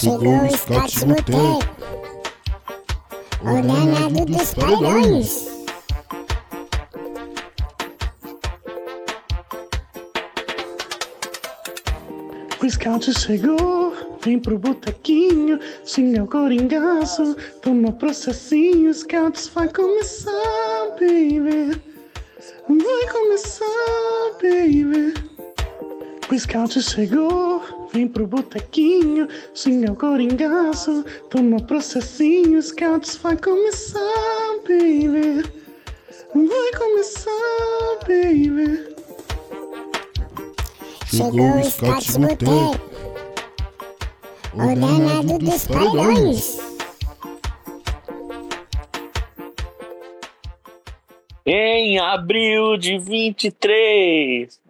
Chegou o Scott Boteco, o danado dos paredões. O scout chegou, vem pro botequinho, xinga o coringaço, toma processinho, scouts vai começar, baby. Vai começar, baby. O scout chegou, vem pro botequinho, xinga o coringaço, toma processinho, scouts vai começar, baby. Vai começar, baby. Chegou o Scott Boteco, o danado dos paredões. Em abril de 23,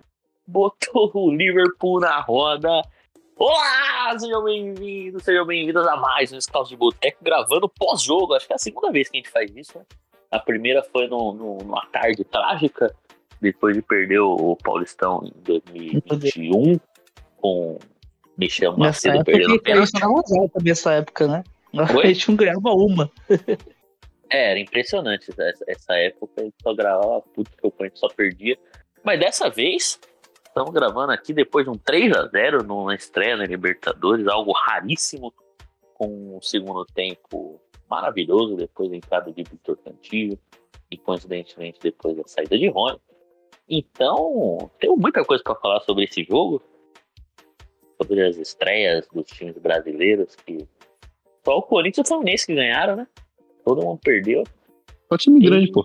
botou o Liverpool na roda. Olá, sejam bem-vindos, sejam bem-vindos a mais um Scout de Boteco gravando pós-jogo. Acho que é a segunda vez que a gente faz isso, né? A primeira foi no, no- numa tarde trágica, depois de perder o Paulistão em 2021, com Michel Macedo perdendo a pênalti. nessa época, né? A gente não ganhava uma. É, era impressionante essa, essa época, a gente só gravava puto que o Corinthians só perdia. Mas dessa vez, estamos gravando aqui depois de um 3 a 0 numa estreia na Libertadores, algo raríssimo, com um segundo tempo maravilhoso, depois da entrada de Vitor Cantillo e coincidentemente depois da saída de Rony. Então, tenho muita coisa para falar sobre esse jogo, sobre as estreias dos times brasileiros, que só o Corinthians e o Fluminense que ganharam, né? Todo mundo perdeu. Só time grande, pô.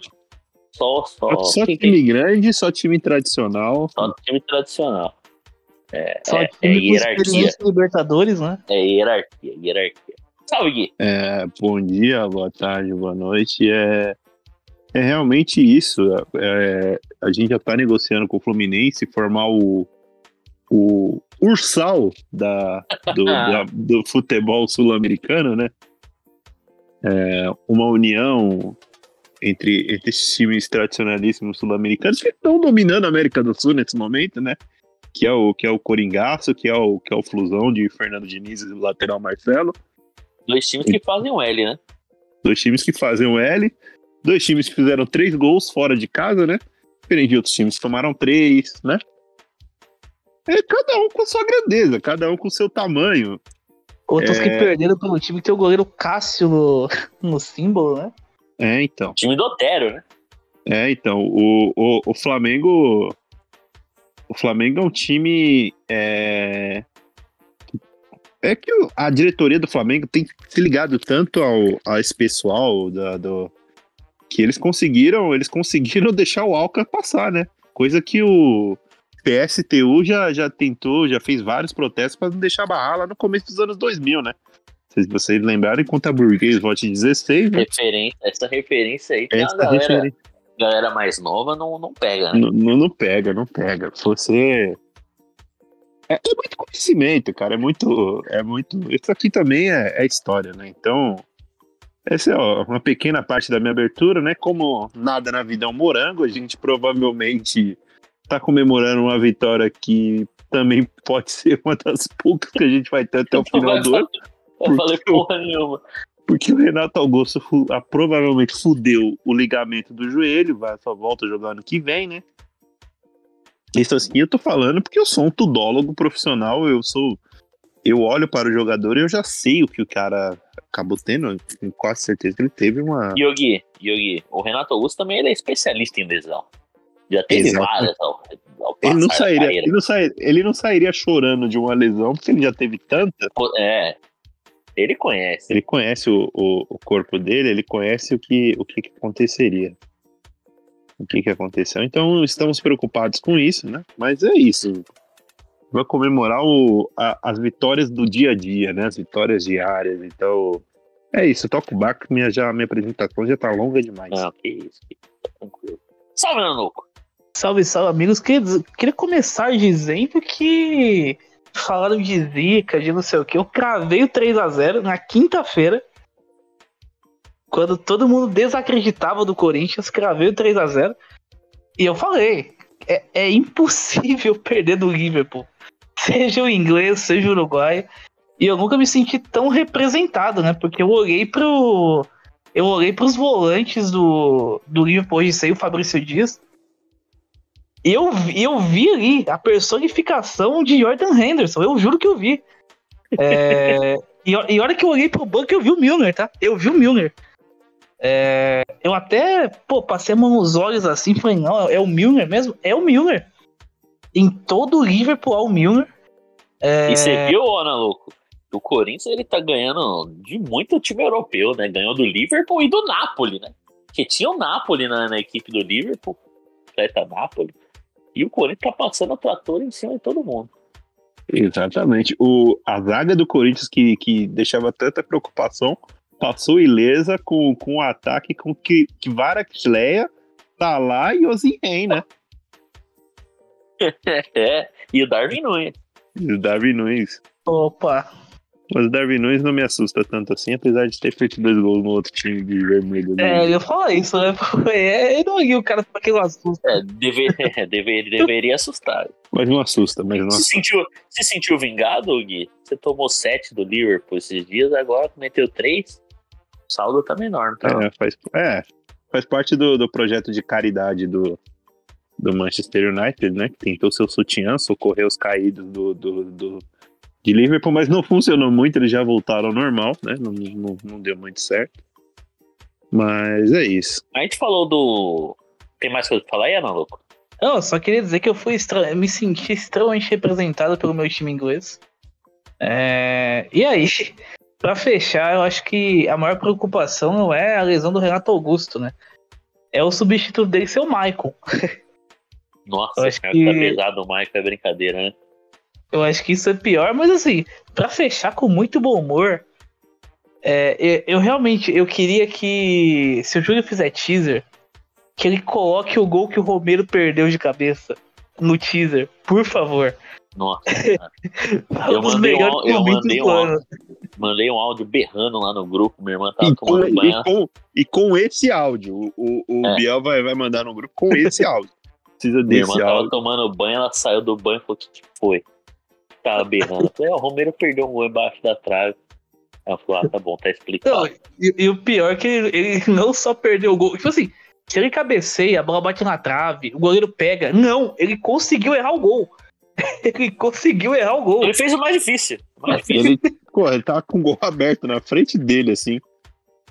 Só, só, Só, time grande, só time tradicional. tem- só time tradicional. É, Só é, é time com hierarquia. Libertadores, né? É hierarquia, hierarquia. Salve, Gui. É, bom dia, boa tarde, boa noite. É, é realmente isso. É, a gente já tá negociando com o Fluminense formar o, o ursal da, do, da- do futebol sul-americano, né? É, uma união entre, entre esses times tradicionalíssimos sul-americanos que estão dominando a América do Sul nesse momento, né? Que é o, que é o Coringaço, que é o, que é o Flusão de Fernando Diniz e lateral Marcelo. Dois times que fazem o L, né? Dois times que fazem o L. Dois times que fizeram três gols fora de casa, né? Diferente de outros times que tomaram três, né? É cada um com sua grandeza, cada um com seu tamanho. Outros É. que perderam pelo time que tem o goleiro Cássio no, no símbolo, né? É, então. Time do Otero, né? É, então. O, o, o Flamengo. O Flamengo é um time. É, é que a diretoria do Flamengo tem se ligado tanto ao, a esse pessoal da, do, que eles conseguiram, eles conseguiram deixar o Alca passar, né? Coisa que o PSTU já, já tentou, já fez vários protestos para não deixar barrar lá no começo dos anos 2000, né? Se vocês lembrarem, contra a Burguês Vote 16, né? Referência, essa referência aí, Essa galera, referência. galera mais nova não, não pega, né? Não, não, não pega, não pega. Você. É, é muito conhecimento, cara. É muito. É muito. Isso aqui também é, é história, né? Então. Essa é ó, uma pequena parte da minha abertura, né? Como nada na vida é um morango, a gente provavelmente tá comemorando uma vitória que também pode ser uma das poucas que a gente vai ter até o final do ano. Eu falei porra nenhuma. Porque o Renato Augusto fu- ah, provavelmente fudeu o ligamento do joelho, vai só volta a jogar ano que vem, né? Isso assim eu tô falando porque eu sou um tudólogo profissional, eu sou. Eu olho para o jogador e eu já sei o que o cara acabou tendo, tenho quase certeza que ele teve uma. Yogi, Yogi, o Renato Augusto também ele é especialista em lesão. Já teve Exato. várias ao, ao Ele não, sairia, ele, não sairia, ele não sairia chorando de uma lesão, porque ele já teve tanta. É, ele conhece. Ele conhece o, o, o corpo dele, ele conhece o que, o que, que aconteceria. O que, que aconteceu. Então estamos preocupados com isso, né? Mas é isso. Vai comemorar o, a- as vitórias do dia a dia, né? As vitórias diárias. Então. É isso, toca o barco, minha, já, minha apresentação já tá longa demais. Não, que isso, que isso, tá tranquilo. Salve, Nanuco. Salve, salve, amigos. Queria, queria começar dizendo que falaram de zica, de não sei o que. Eu cravei o 3x0 na quinta-feira. Quando todo mundo desacreditava do Corinthians, cravei o 3x0. E eu falei: é, é impossível perder do Liverpool. Seja o inglês, seja o uruguai. E eu nunca me senti tão representado, né? Porque eu olhei pro. Eu olhei pros volantes do, do Liverpool hoje saiu o Fabrício Dias. Eu, eu vi ali a personificação de Jordan Henderson. Eu juro que eu vi. É, e, e hora que eu olhei pro banco, eu vi o Milner, tá? Eu vi o Milner. É, eu até, pô, passei a mão nos olhos assim, falei, não, é o Milner mesmo? É o Milner. Em todo o Liverpool, é o Milner. É, E você viu, Ana Louco? O Corinthians ele tá ganhando de muito time europeu, né? Ganhou do Liverpool e do Napoli, né? Porque tinha o Napoli na, na equipe do Liverpool, atleta Napoli. E o Corinthians tá passando o trator em cima de todo mundo. Exatamente. O, a zaga do Corinthians que, que deixava tanta preocupação passou ilesa com, com o ataque com que, que Varakleia, tá lá e Ozinhen, né? é, e o Darwin Nunes. E o Darwin Nunes. Opa. Mas o Darwin Nunes não me assusta tanto assim, apesar de ter feito dois gols no outro time de vermelho. né? É, eu ia falar isso, né? É, eu não li o cara com aquele assusto. É, deve, deve- deveria assustar. Mas não assusta, mas não Se assusta. sentiu, se sentiu vingado, Gui? Você tomou 7 do Liverpool esses dias, agora meteu 3. O saldo tá menor, não tá? É, faz, é, faz parte do, do projeto de caridade do, do Manchester United, né? Que tentou seu sutiã, socorrer os caídos do, do, do- de Liverpool, mas não funcionou muito, eles já voltaram ao normal, né? Não, não, não deu muito certo. Mas é isso. A gente falou do. Tem mais coisa pra falar aí, Ana Louco? Não, eu só queria dizer que eu fui extra... me senti extremamente representado pelo meu time inglês. É, E aí, pra fechar, eu acho que a maior preocupação não é a lesão do Renato Augusto, né? É o substituto dele ser o Michael. Nossa, Eu acho cara, que- tá pesado o Michael, é brincadeira, né? Eu acho que isso é pior, mas assim, pra fechar com muito bom humor, é, eu, eu realmente eu queria que, se o Júlio fizer teaser, que ele coloque o gol que o Romero perdeu de cabeça no teaser, por favor. Nossa, cara. Um Eu mandei um eu mandei um ano. mandei um áudio berrando lá no grupo, minha irmã tava E com, tomando e banho. com- e com esse áudio, o, o, o É. Biel vai, vai mandar no grupo com esse áudio. Precisa Minha irmã desse tava áudio. tomando banho, ela saiu do banho e falou: o que, que foi? Tava berrando. Eu falei: "É, o Romero perdeu um gol embaixo da trave. Ela falou: ah, tá bom, tá explicado. Não, e, e o pior é que ele, ele não só perdeu o gol. Tipo assim, se ele cabeceia, a bola bate na trave, o goleiro pega. Não, ele conseguiu errar o gol. Ele conseguiu errar o gol. Ele fez o mais difícil. o mais difícil. Ele, pô, ele tava com o gol aberto na frente dele, assim.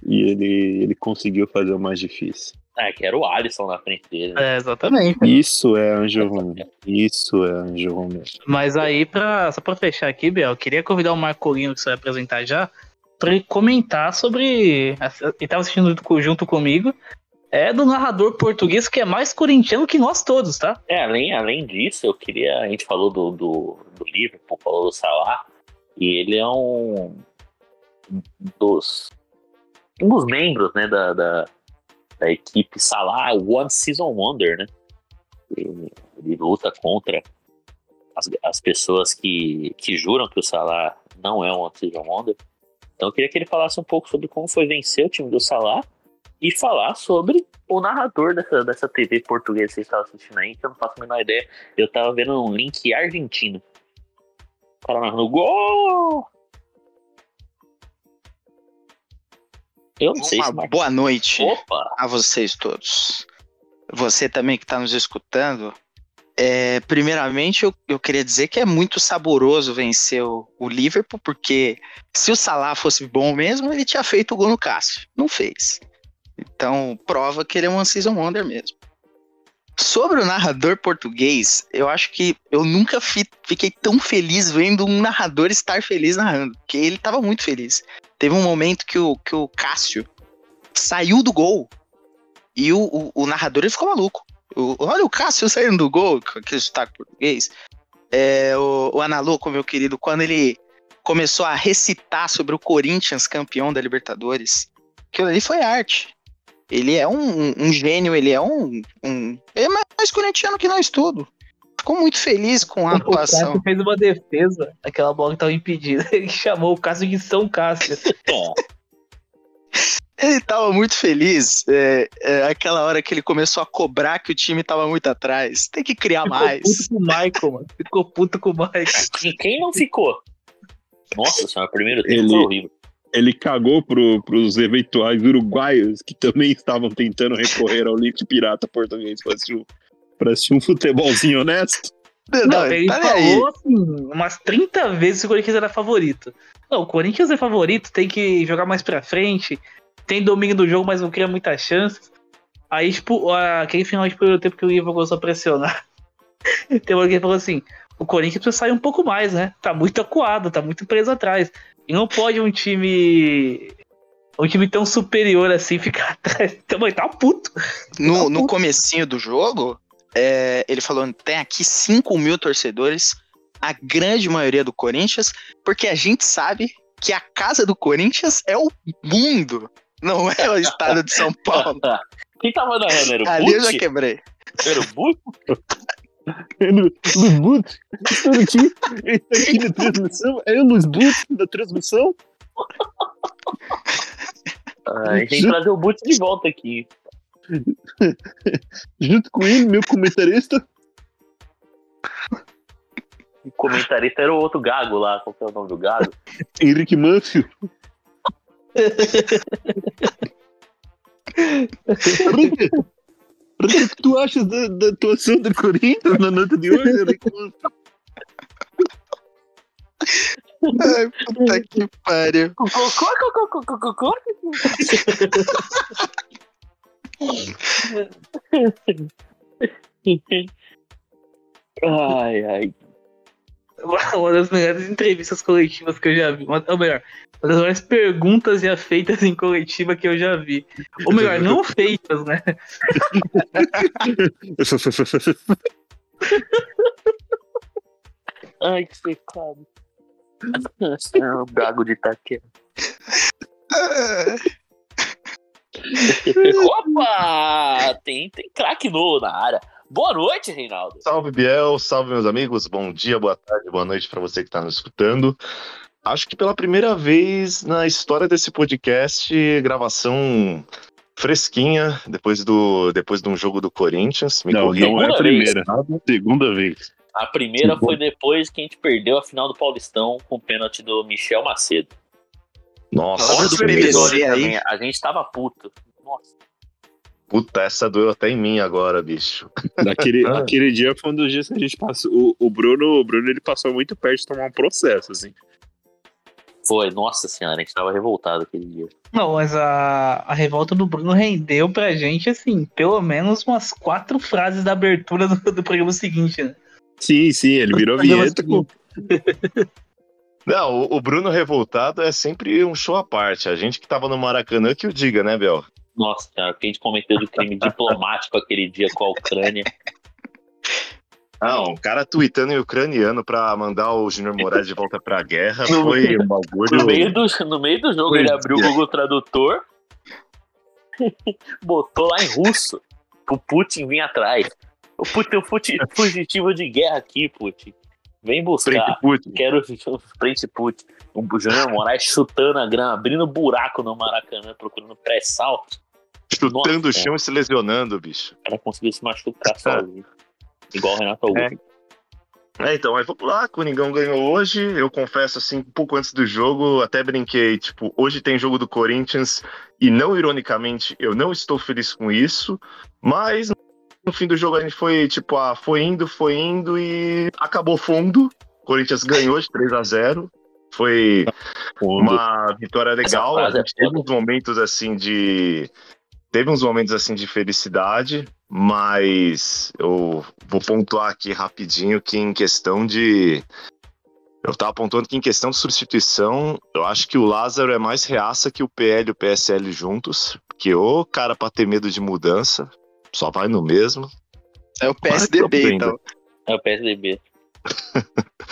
E ele, ele conseguiu fazer o mais difícil. Ah, que era o Alisson na frente dele. né? É, exatamente. Isso é Anjo Romero. Isso é Anjo Romero. Mas aí, pra, só pra fechar aqui, Biel, eu queria convidar o Marcolino, que você vai apresentar já, pra ele comentar sobre. Ele tava assistindo junto comigo. É do narrador português que é mais corintiano que nós todos, tá? É, além, além disso, eu queria. A gente falou do, do, do Liverpool, falou do Salah, e ele é um dos, um dos membros né, da, da, da equipe Salah One Season Wonder, né? Ele, ele luta contra as, as pessoas que, que juram que o Salah não é um One Season Wonder. Então eu queria que ele falasse um pouco sobre como foi vencer o time do Salah e falar sobre o narrador dessa, dessa TV portuguesa que vocês estavam assistindo aí, que eu não faço a menor ideia. Eu tava vendo um link argentino. O cara narrando gol! Eu não sei se Uma marca. boa noite Opa! a vocês todos. Você também que está nos escutando. É, primeiramente, eu, eu queria dizer que é muito saboroso vencer o, o Liverpool, porque se o Salah fosse bom mesmo, ele tinha feito o gol no Cássio. Não fez. Então, prova que ele é um season wonder mesmo. Sobre o narrador português, eu acho que eu nunca fi- fiquei tão feliz vendo um narrador estar feliz narrando, porque ele estava muito feliz. Teve um momento que o, que o Cássio saiu do gol e o, o, o narrador ele ficou maluco. O- olha o Cássio saindo do gol, com aquele sotaque português. É, o, o Analuco, meu querido, quando ele começou a recitar sobre o Corinthians campeão da Libertadores, aquilo ali foi arte. Ele é um, um- um gênio, ele é um, um. Ele é mais corintiano que nós tudo. Ficou muito feliz com a O atuação. Cássio fez uma defesa, aquela bola que tava impedida. Ele chamou o Cássio de São Cássio. Tom, Ele tava muito feliz. é, é, aquela hora que ele começou a cobrar que o time tava muito atrás. Tem que criar Ficou mais. puto com o Michael, mano. Ficou puto com o Michael. e quem não ficou? Nossa senhora, o primeiro tempo Ele- foi horrível. Ele cagou pro, pros eventuais uruguaios que também estavam tentando recorrer ao Leite Pirata português para assistir, um- pra assistir um futebolzinho honesto. Não, ele peraí. falou assim, umas 30 vezes que o Corinthians era favorito. Não, o Corinthians é favorito, tem que jogar mais pra frente, tem domínio do jogo, mas não cria muitas chances. Aí, tipo, aquele final de primeiro tempo que o Ivo começou a pressionar. Tem alguém que falou assim: o Corinthians precisa sair um pouco mais, né? Tá muito acuado, tá muito preso atrás. E não pode um time. Um time tão superior assim ficar atrás. Também tá puto. No, no comecinho do jogo, é, ele falou: tem aqui 5 mil torcedores, a grande maioria do Corinthians, porque a gente sabe que a casa do Corinthians é o mundo, não é o estado de São Paulo. Quem tava narrando? Era o Ali eu já quebrei. Era o Butch? Luiz Butch, estou aqui, aqui na transmissão. É o Luiz da transmissão. Ah, a gente tem que trazer o Butch de volta aqui. Junto com ele, meu comentarista. O comentarista era o outro gago lá. Qual que é o nome do gago? Henrique Manfio. Henrique, o que tu achas da, da atuação do Corinthians na nota de hoje, Henrique Manfio? Ai, puta que pariu. Ai, ai. Uma das melhores entrevistas coletivas que eu já vi. Uma, ou melhor, uma das melhores perguntas já feitas em coletiva que eu já vi. Ou melhor, não feitas, né? Ai, que secado. É o gago de Itaquera. Opa! Tem, tem craque novo na área. Boa noite, Reinaldo. Salve Biel, salve meus amigos, bom dia, boa tarde, boa noite para você que está nos escutando. Acho que pela primeira vez na história desse podcast, gravação fresquinha, depois do depois de um jogo do Corinthians. Me Não, corrija. não é a Segunda primeira. Segunda vez. A primeira foi depois que a gente perdeu a final do Paulistão com o pênalti do Michel Macedo. Nossa, Olha do aí. A gente tava puto. Nossa. puta, essa doeu até em mim agora, bicho. Aquele, Ah. aquele dia foi um dos dias que a gente passou. O, o Bruno, o Bruno ele passou muito perto de tomar um processo, assim. Foi, nossa senhora, a gente tava revoltado aquele dia. Não, mas a, a revolta do Bruno rendeu pra gente, assim, pelo menos umas quatro frases da abertura do, do programa seguinte, né? Sim, sim, ele virou vinheta com. Não, o, Bruno revoltado é sempre um show à parte. A gente que tava no Maracanã que o diga, né, Bel? Nossa o que a gente cometeu de crime diplomático aquele dia com a Ucrânia. Não, o cara tweetando em ucraniano pra mandar o Júnior Moraes de volta pra guerra foi um bagulho. No meio do, no meio do jogo, ele Pois abriu o é. Google Tradutor, botou lá em russo, pro Putin vir atrás. O Putin, o futi- fugitivo de guerra aqui, Putin. Vem buscar. Quero frente Putin. O Júnior Moraes chutando a grama, abrindo buraco no Maracanã, procurando pré-sal. Chutando o Nossa. chão e se lesionando, bicho. O cara conseguiu se machucar sozinho. Igual o Renato Augusto. É, então, aí vamos lá, Coringão ganhou hoje. Eu confesso, assim, um pouco antes do jogo, até brinquei, tipo, hoje tem jogo do Corinthians, e não ironicamente, eu não estou feliz com isso, mas no fim do jogo a gente foi, tipo, ah, foi indo, foi indo e acabou fundo. O Corinthians ganhou de 3 a 0 Foi uma vitória legal. frase A é gente teve uns momentos assim de. Teve uns momentos assim de felicidade, mas eu vou pontuar aqui rapidinho que em questão de. Eu tava apontando que em questão de substituição, eu acho que o Lázaro é mais reaça que o PL e o PSL juntos. Porque o cara pra ter medo de mudança, só vai no mesmo. É o PSDB, então. É o PSDB.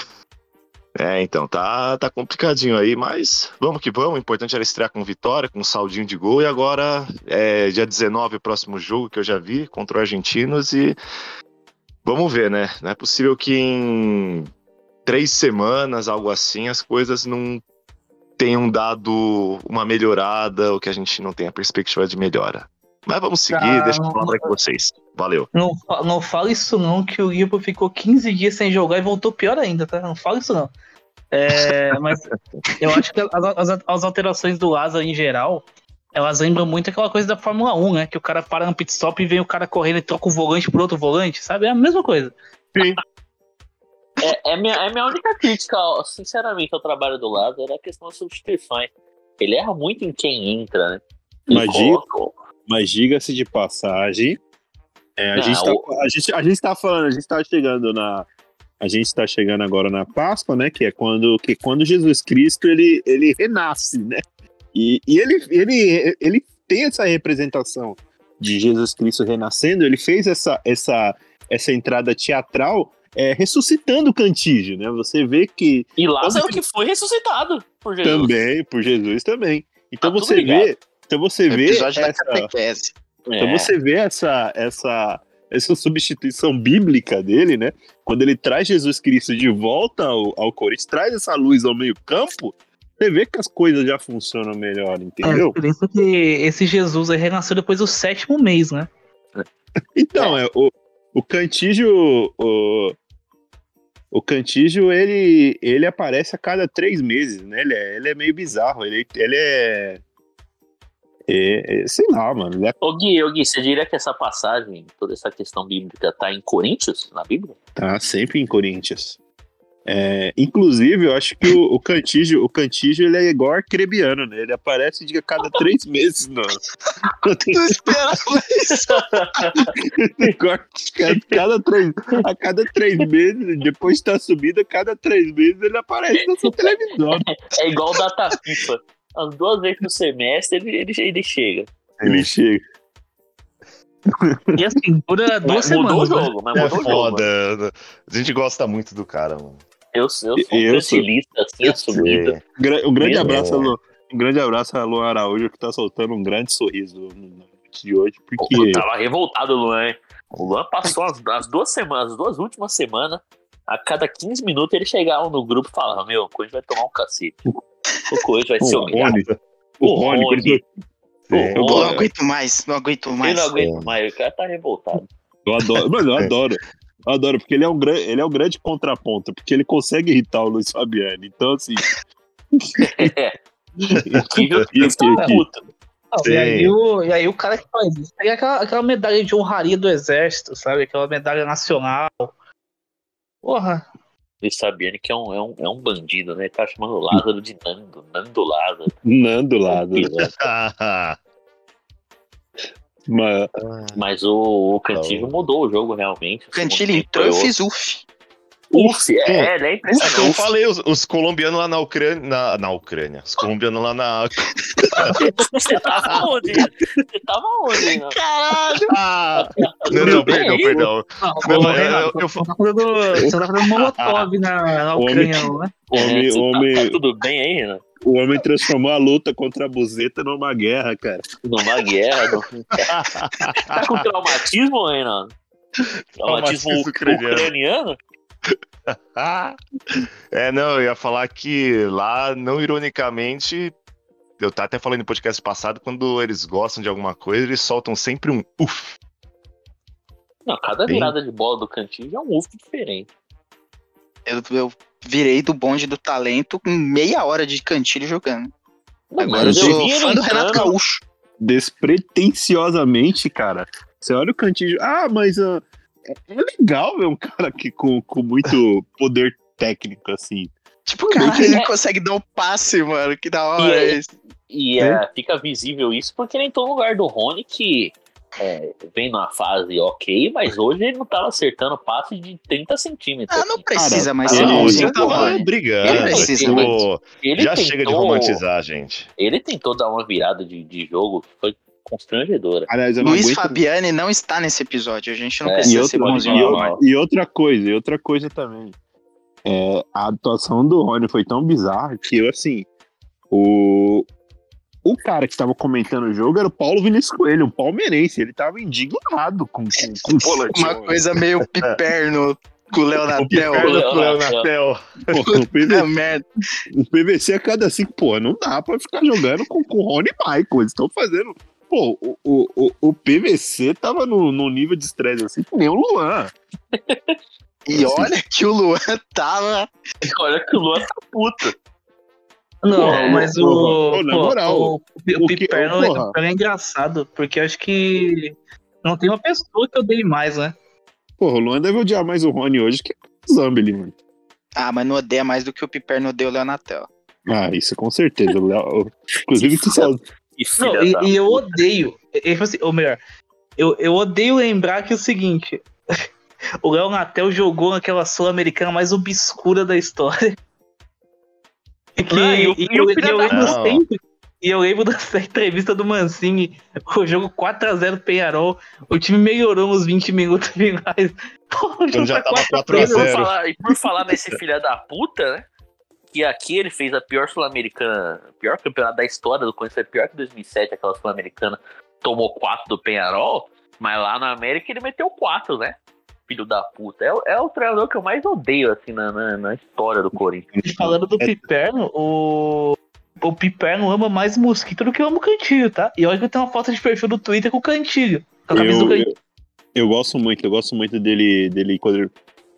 É, então, tá, tá complicadinho aí, mas vamos que vamos. O importante era estrear com vitória, com um saldinho de gol. E agora, é dia 19, o próximo jogo que eu já vi contra o Argentinos. E vamos ver, né? Não é possível que em três semanas, algo assim, as coisas não tenham dado uma melhorada ou que a gente não tenha perspectiva de melhora. Mas vamos seguir, Ah, deixa eu não- falar com vocês. Valeu. Não, não fala isso não, que o Liverpool ficou 15 dias sem jogar e voltou pior ainda, tá? Não fala isso não. É, mas eu acho que as, as- as alterações do Asa em geral, elas lembram muito aquela coisa da Fórmula 1, né? Que o cara para no pit stop e vem o cara correndo e troca o volante por outro volante, sabe? É a mesma coisa. É, é, minha, é minha única crítica, ó, sinceramente, ao trabalho do Lázaro é a questão das substituições. Ele erra muito em quem entra, né? Ele Mas diga-se de passagem, é, a, Não, gente tá, o- a, gente, a gente tá falando, a gente tá chegando na. A gente tá chegando agora na Páscoa, né? Que é quando, que quando Jesus Cristo ele, ele renasce, né? E, e ele, ele, ele tem essa representação de Jesus Cristo renascendo, ele fez essa, essa, essa entrada teatral é, ressuscitando o cantígio, né? Você vê que E Lázaro que foi ressuscitado por Jesus. também, por Jesus também. Então Tá você vê, então você vê Episódio da essa, catequese. então É. você vê essa, essa, essa substituição bíblica dele, né? Quando ele traz Jesus Cristo de volta ao, ao Corinthians, traz essa luz ao meio campo, você vê que as coisas já funcionam melhor, É, entendeu? por isso que esse Jesus aí renasceu depois do sétimo mês, né? Então, é, o, o Cantígio. O, o Cantígio, ele, ele aparece a cada três meses, né? Ele é, ele é meio bizarro. Ele, ele é, é- é- Sei lá, mano. Ele é, Ô Gui, ô Gui, você diria que essa passagem, toda essa questão bíblica, tá em Coríntios, na Bíblia? tá sempre em Corinthians. É, inclusive, eu acho que o, o Cantígio, o Cantígio, ele é igual arcrebiano, né? Ele aparece de cada três meses, não. Não esperava isso. Cada, três, a cada três meses, depois de estar subido, a cada três meses ele aparece na sua televisão. É igual data FIFA. As duas vezes no semestre ele, ele, ele chega. Ele chega. E assim, dura duas Mas mudou o semanas. né? jogo, mas É mudou o jogo. foda. A gente gosta muito do cara, mano. Eu, eu sou um Eu sou- cantilista, assim, assumido. É. Gra- Um grande Mesmo? abraço, a Lu, um grande abraço a Lu Araújo, que tá soltando um grande sorriso no noite de hoje, porque Eu tava revoltado, Luan. hein? O Luan passou as, as duas semanas, as duas últimas semanas, a cada 15 minutos ele chegava no grupo e falava: Meu, o Coelho vai tomar um cacete. O Coelho vai ser o humilhado. Rony, o Rony, O É, eu, Eu não aguento mais, não aguento mais. não aguenta mais, o cara tá revoltado. eu adoro, mano, eu adoro. Eu adoro, porque ele é um grande, ele é um grande contraponto, porque ele consegue irritar o Luiz Fabiano. Então, assim, É. Que tá puto. Não, Sim. e, aí o, e aí o cara que faz isso pega aquela, aquela medalha de honraria do exército, sabe? Aquela medalha nacional. Porra, Luiz Fabiano que é um, é, um, é um bandido, né? Ele tá chamando o Lázaro de Nando, Nando Lázaro. Nando Lado. Mas, Mas o, o Cantillo mudou o jogo realmente. O Cantilho entrou, eu fiz uf. Uf, é, né? É, Impressionante. eu falei, os, os colombianos lá na Ucrânia. Na, na Ucrânia. Os colombianos lá na. Você tava onde? Você tava onde? né? Caralho! Ah! Não, não, perdão, perdão. não, Não, eu- Renato, eu- eu- você tá fazendo, fazendo molotov na, na Homem. Ucrânia, não, né? o homem, É, você o tá- homem, tá tudo bem aí, Renan? o homem transformou a luta contra a buzeta numa guerra, cara. Numa guerra. No... tá com traumatismo, Renan? Traumatismo Traumatismo ucraniano. É, não, eu ia falar que lá, não ironicamente, eu tava até falando no podcast passado, quando eles gostam de alguma coisa, eles soltam sempre um uff. Não, cada Sim. virada de bola do Cantillo é um ufo diferente. Eu, eu virei do bonde do talento com meia hora de cantilho jogando. Não, Agora eu sou fã do Renato Gaúcho. Despretensiosamente, cara. Você olha o cantinho. Ah, mas é legal ver um cara aqui com, com muito poder técnico, assim. Tipo, cara, É. ele consegue dar um passe, mano. Que da hora E é- é isso. E é, fica visível isso porque ele entrou no lugar do Rony, que é, vem numa fase ok, mas hoje ele não tava acertando passe de 30 centímetros. Ah, não precisa mais ele- ser Não, ele- tava Rony. brigando. Ele precisa, tipo, Ele já tentou, chega de romantizar, gente. Ele tentou dar uma virada de, de jogo que foi constrangedora. Aliás, Luiz aguento- Fabiani não está nesse episódio. A gente não É, E precisa outra, ser bonzinho. e, outra- e outra coisa, e outra coisa também. É, a atuação do Rony foi tão bizarra que eu, assim, o, o cara que estava comentando o jogo era o Paulo Vinícius Coelho, um palmeirense. Ele tava indignado com, com, com o. Uma coisa meio piperno com o Léo Natel. Perna pro Léo Leonatel. Pô, o, PVC, merda. o PVC a cada cinco, pô, não dá pra ficar jogando com, com o Rony e Michael. Eles estão fazendo. Pô, o, o, o, PVC tava no, no nível de estresse assim, que nem o Luan. E olha que o Luan tava. Olha que o Luan tá puto. Não, É, mas o. na moral, o, o, o Piperno, o Piperno é engraçado, porque eu acho que não tem uma pessoa que eu dei mais, né? Porra, o Luan deve odiar mais o Rony hoje que o Zambeli, mano. Ah, mas não odeia mais do que o Piperno odeia o Leonatel. Ah, isso com certeza. Léo- Inclusive, tu só. E Não, e, e eu odeio. e- e, assim, ou melhor, eu, eu odeio lembrar que é o seguinte: o Léo Natel jogou naquela Sul-Americana mais obscura da história. E que, Não, e o- e eu, eu da- lembro sempre. E eu lembro dessa entrevista do Mancini, o jogo 4x0 Penharol, o time melhorou nos 20 minutos finais. Pô, o jogo já tá tava 4 E 4 a por, 0. falar, e por falar nesse filho da puta, né? Que aqui ele fez a pior Sul-Americana, pior campeonato da história do Corinthians, foi pior que 2007, aquela Sul-Americana tomou 4 do Penharol, mas lá na América ele meteu 4, né? Filho da puta. É, o- é o treinador que eu mais odeio, assim, na, na, na história do Corinthians. Falando do Piperno, o. O Piperno ama mais Mosquito do que ama o Cantilho, tá? E olha que eu tenho uma foto de perfil do Twitter com o Cantilho. Com a camisa do Eu, Cantilho. eu, eu gosto muito, eu gosto muito dele, dele quando ele-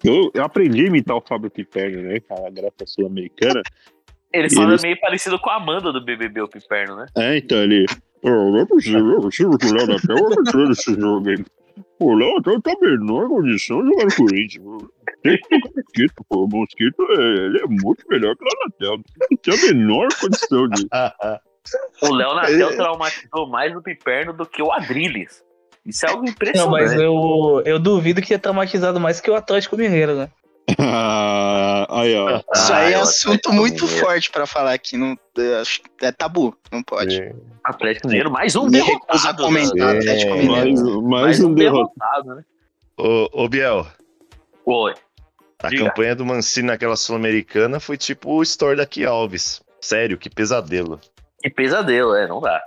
eu, eu aprendi a imitar o Fábio Piperno, né? A graça sul-americana. Ele fala eles- meio parecido com a Amanda do BBB, o Piperno, né? É, então ele. "Oh, não é possível, não é possível que o Léo Natel vai entrar nesse jogo aí. O Léo Natel tá menor condição de jogar no Corinthians. Tem que colocar o Mosquito, pô. O Mosquito é, ele é muito melhor que o Léo Natel. Não tem a menor condição de. O Léo Natel É. traumatizou mais o Piperno do que o Adrilles. Isso é algo Não, impressionante. mas eu, eu duvido que é traumatizado mais que o Atlético Mineiro, né? Ah, aí, ó. Isso Ah, aí é eu assunto Atlético muito Mineiro. forte pra falar aqui. Não, é, acho- é tabu, não pode. É. Atlético Mineiro, mais um Me derrotado. comentar né? Atlético É, Mineiro. Mais, Mais mais um um derrotado. derrotado, né? Ô, ô, Biel, Oi. a Diga. campanha do Mancini naquela Sul-Americana foi tipo o story daqui Alves. Sério, que pesadelo. Que pesadelo, é, não dá.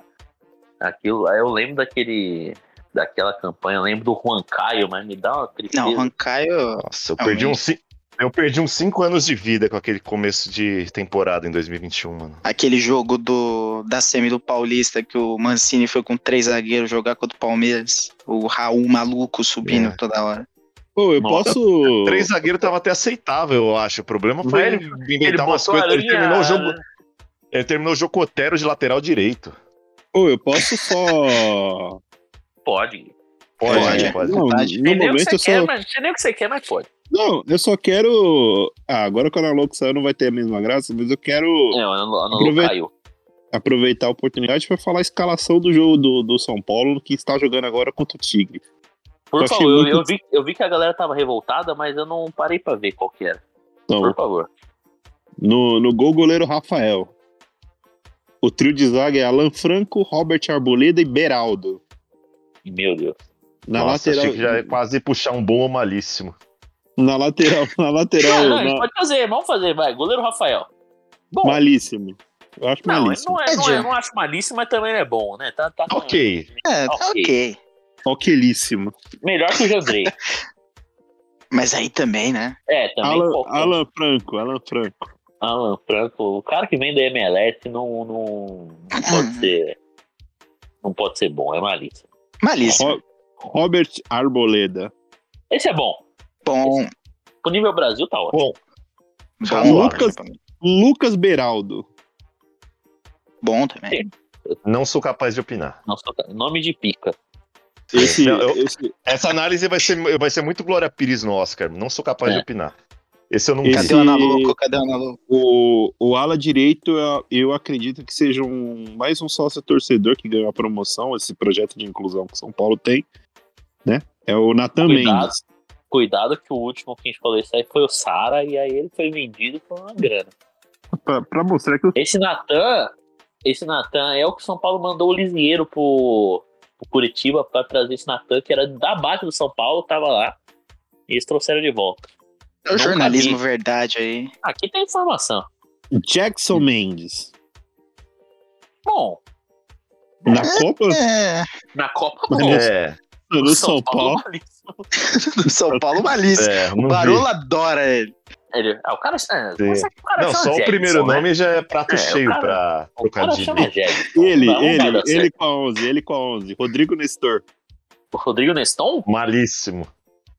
Aquilo, aí eu lembro daquele. Daquela campanha, eu lembro do Juan Caio, mas me dá uma tristeza. Não, o Rancaio. Nossa, eu Realmente. perdi, uns, ci- eu perdi uns 5 anos de vida com aquele começo de temporada em 2021, mano. Aquele jogo do, da semi do Paulista que o Mancini foi com três zagueiros jogar contra o Palmeiras. O Raul maluco subindo É. toda hora. Pô, eu Nossa. posso. Três zagueiros tava até aceitável, eu acho. O problema foi Mas ele Ele inventar umas botou a coisas. Ele terminou o jogo. Ele terminou o jogo com o Otero de lateral direito. Pô, eu posso só. Pode. Pode, Pode. pode. Não, no que momento você eu só. quer, mas nem o que você quer, mas pode. Não, eu só quero. Ah, agora que o Analog saiu não vai ter a mesma graça, mas eu quero É, o Anolo Aproveita- caiu. aproveitar a oportunidade para falar a escalação do jogo do, do São Paulo que está jogando agora contra o Tigre. Por Eu favor, eu, muito- eu vi, eu vi que a galera tava revoltada, mas eu não parei pra ver qual que era. Então, Por favor. no, no gol, goleiro Rafael. O trio de zaga é Alan Franco, Robert Arboleda e Beraldo. Meu Deus. Na Nossa, lateral. achei que já ia quase puxar um bom ou malíssimo. Na lateral, na lateral. Não, não, na- pode fazer, vamos fazer, vai. Goleiro Rafael. Bom, Malíssimo. Eu acho não, malíssimo. não é, não é, eu não acho malíssimo, mas também é bom, né? Tá, tá Ok. É, tá Ok. ok. Oquelíssimo. Melhor que o Jandrei. Mas aí também, né? É, também Alan, qualquer- Alan Franco, Alan Franco. Alan Franco, o cara que vem da MLS não, não, não pode ser. Não pode ser bom, é malíssimo. Malíssimo. Ro- Robert Arboleda. Esse é bom. Bom. O nível Brasil tá ótimo. Bom, Bom, Lucas- Lucas Beraldo. bom também. não sou capaz de opinar. Nossa, nome de pica. Esse, Não, eu- esse, Essa análise vai ser, vai ser muito Glória Pires no Oscar. Não sou capaz É. de opinar. Esse eu não Esse- Cadê o Analuco? Cadê o o, o ala direito, eu, eu acredito que seja um, mais um sócio torcedor que ganhou a promoção, esse projeto de inclusão que São Paulo tem, né? É o Natan Cuidado. Mendes. Cuidado que o último que a gente falou isso aí foi o Sara e aí ele foi vendido por uma grana. Pra, pra mostrar que o Esse Natan, esse Natan é o que o São Paulo mandou o Lisieiro pro, pro Curitiba pra trazer esse Natan, que era da base do São Paulo, tava lá. E eles trouxeram de volta. É o Nunca jornalismo vi. verdade aí. Aqui tem informação. Jackson Mendes. Bom, Na Copa É, na Copa bom. É, do São Paulo. malíssimo. do São Paulo malíssimo. é, O Barolo vi. adora ele. Ele, ah, o cara, é, é que o cara Não, só o Jackson, primeiro né? nome já é prato É, o cheio cara- pra O trocadilho. Ele, Não dá- não ele, ele com a 11, ele com a 11. Rodrigo Nestor. O Rodrigo Neston? Malíssimo.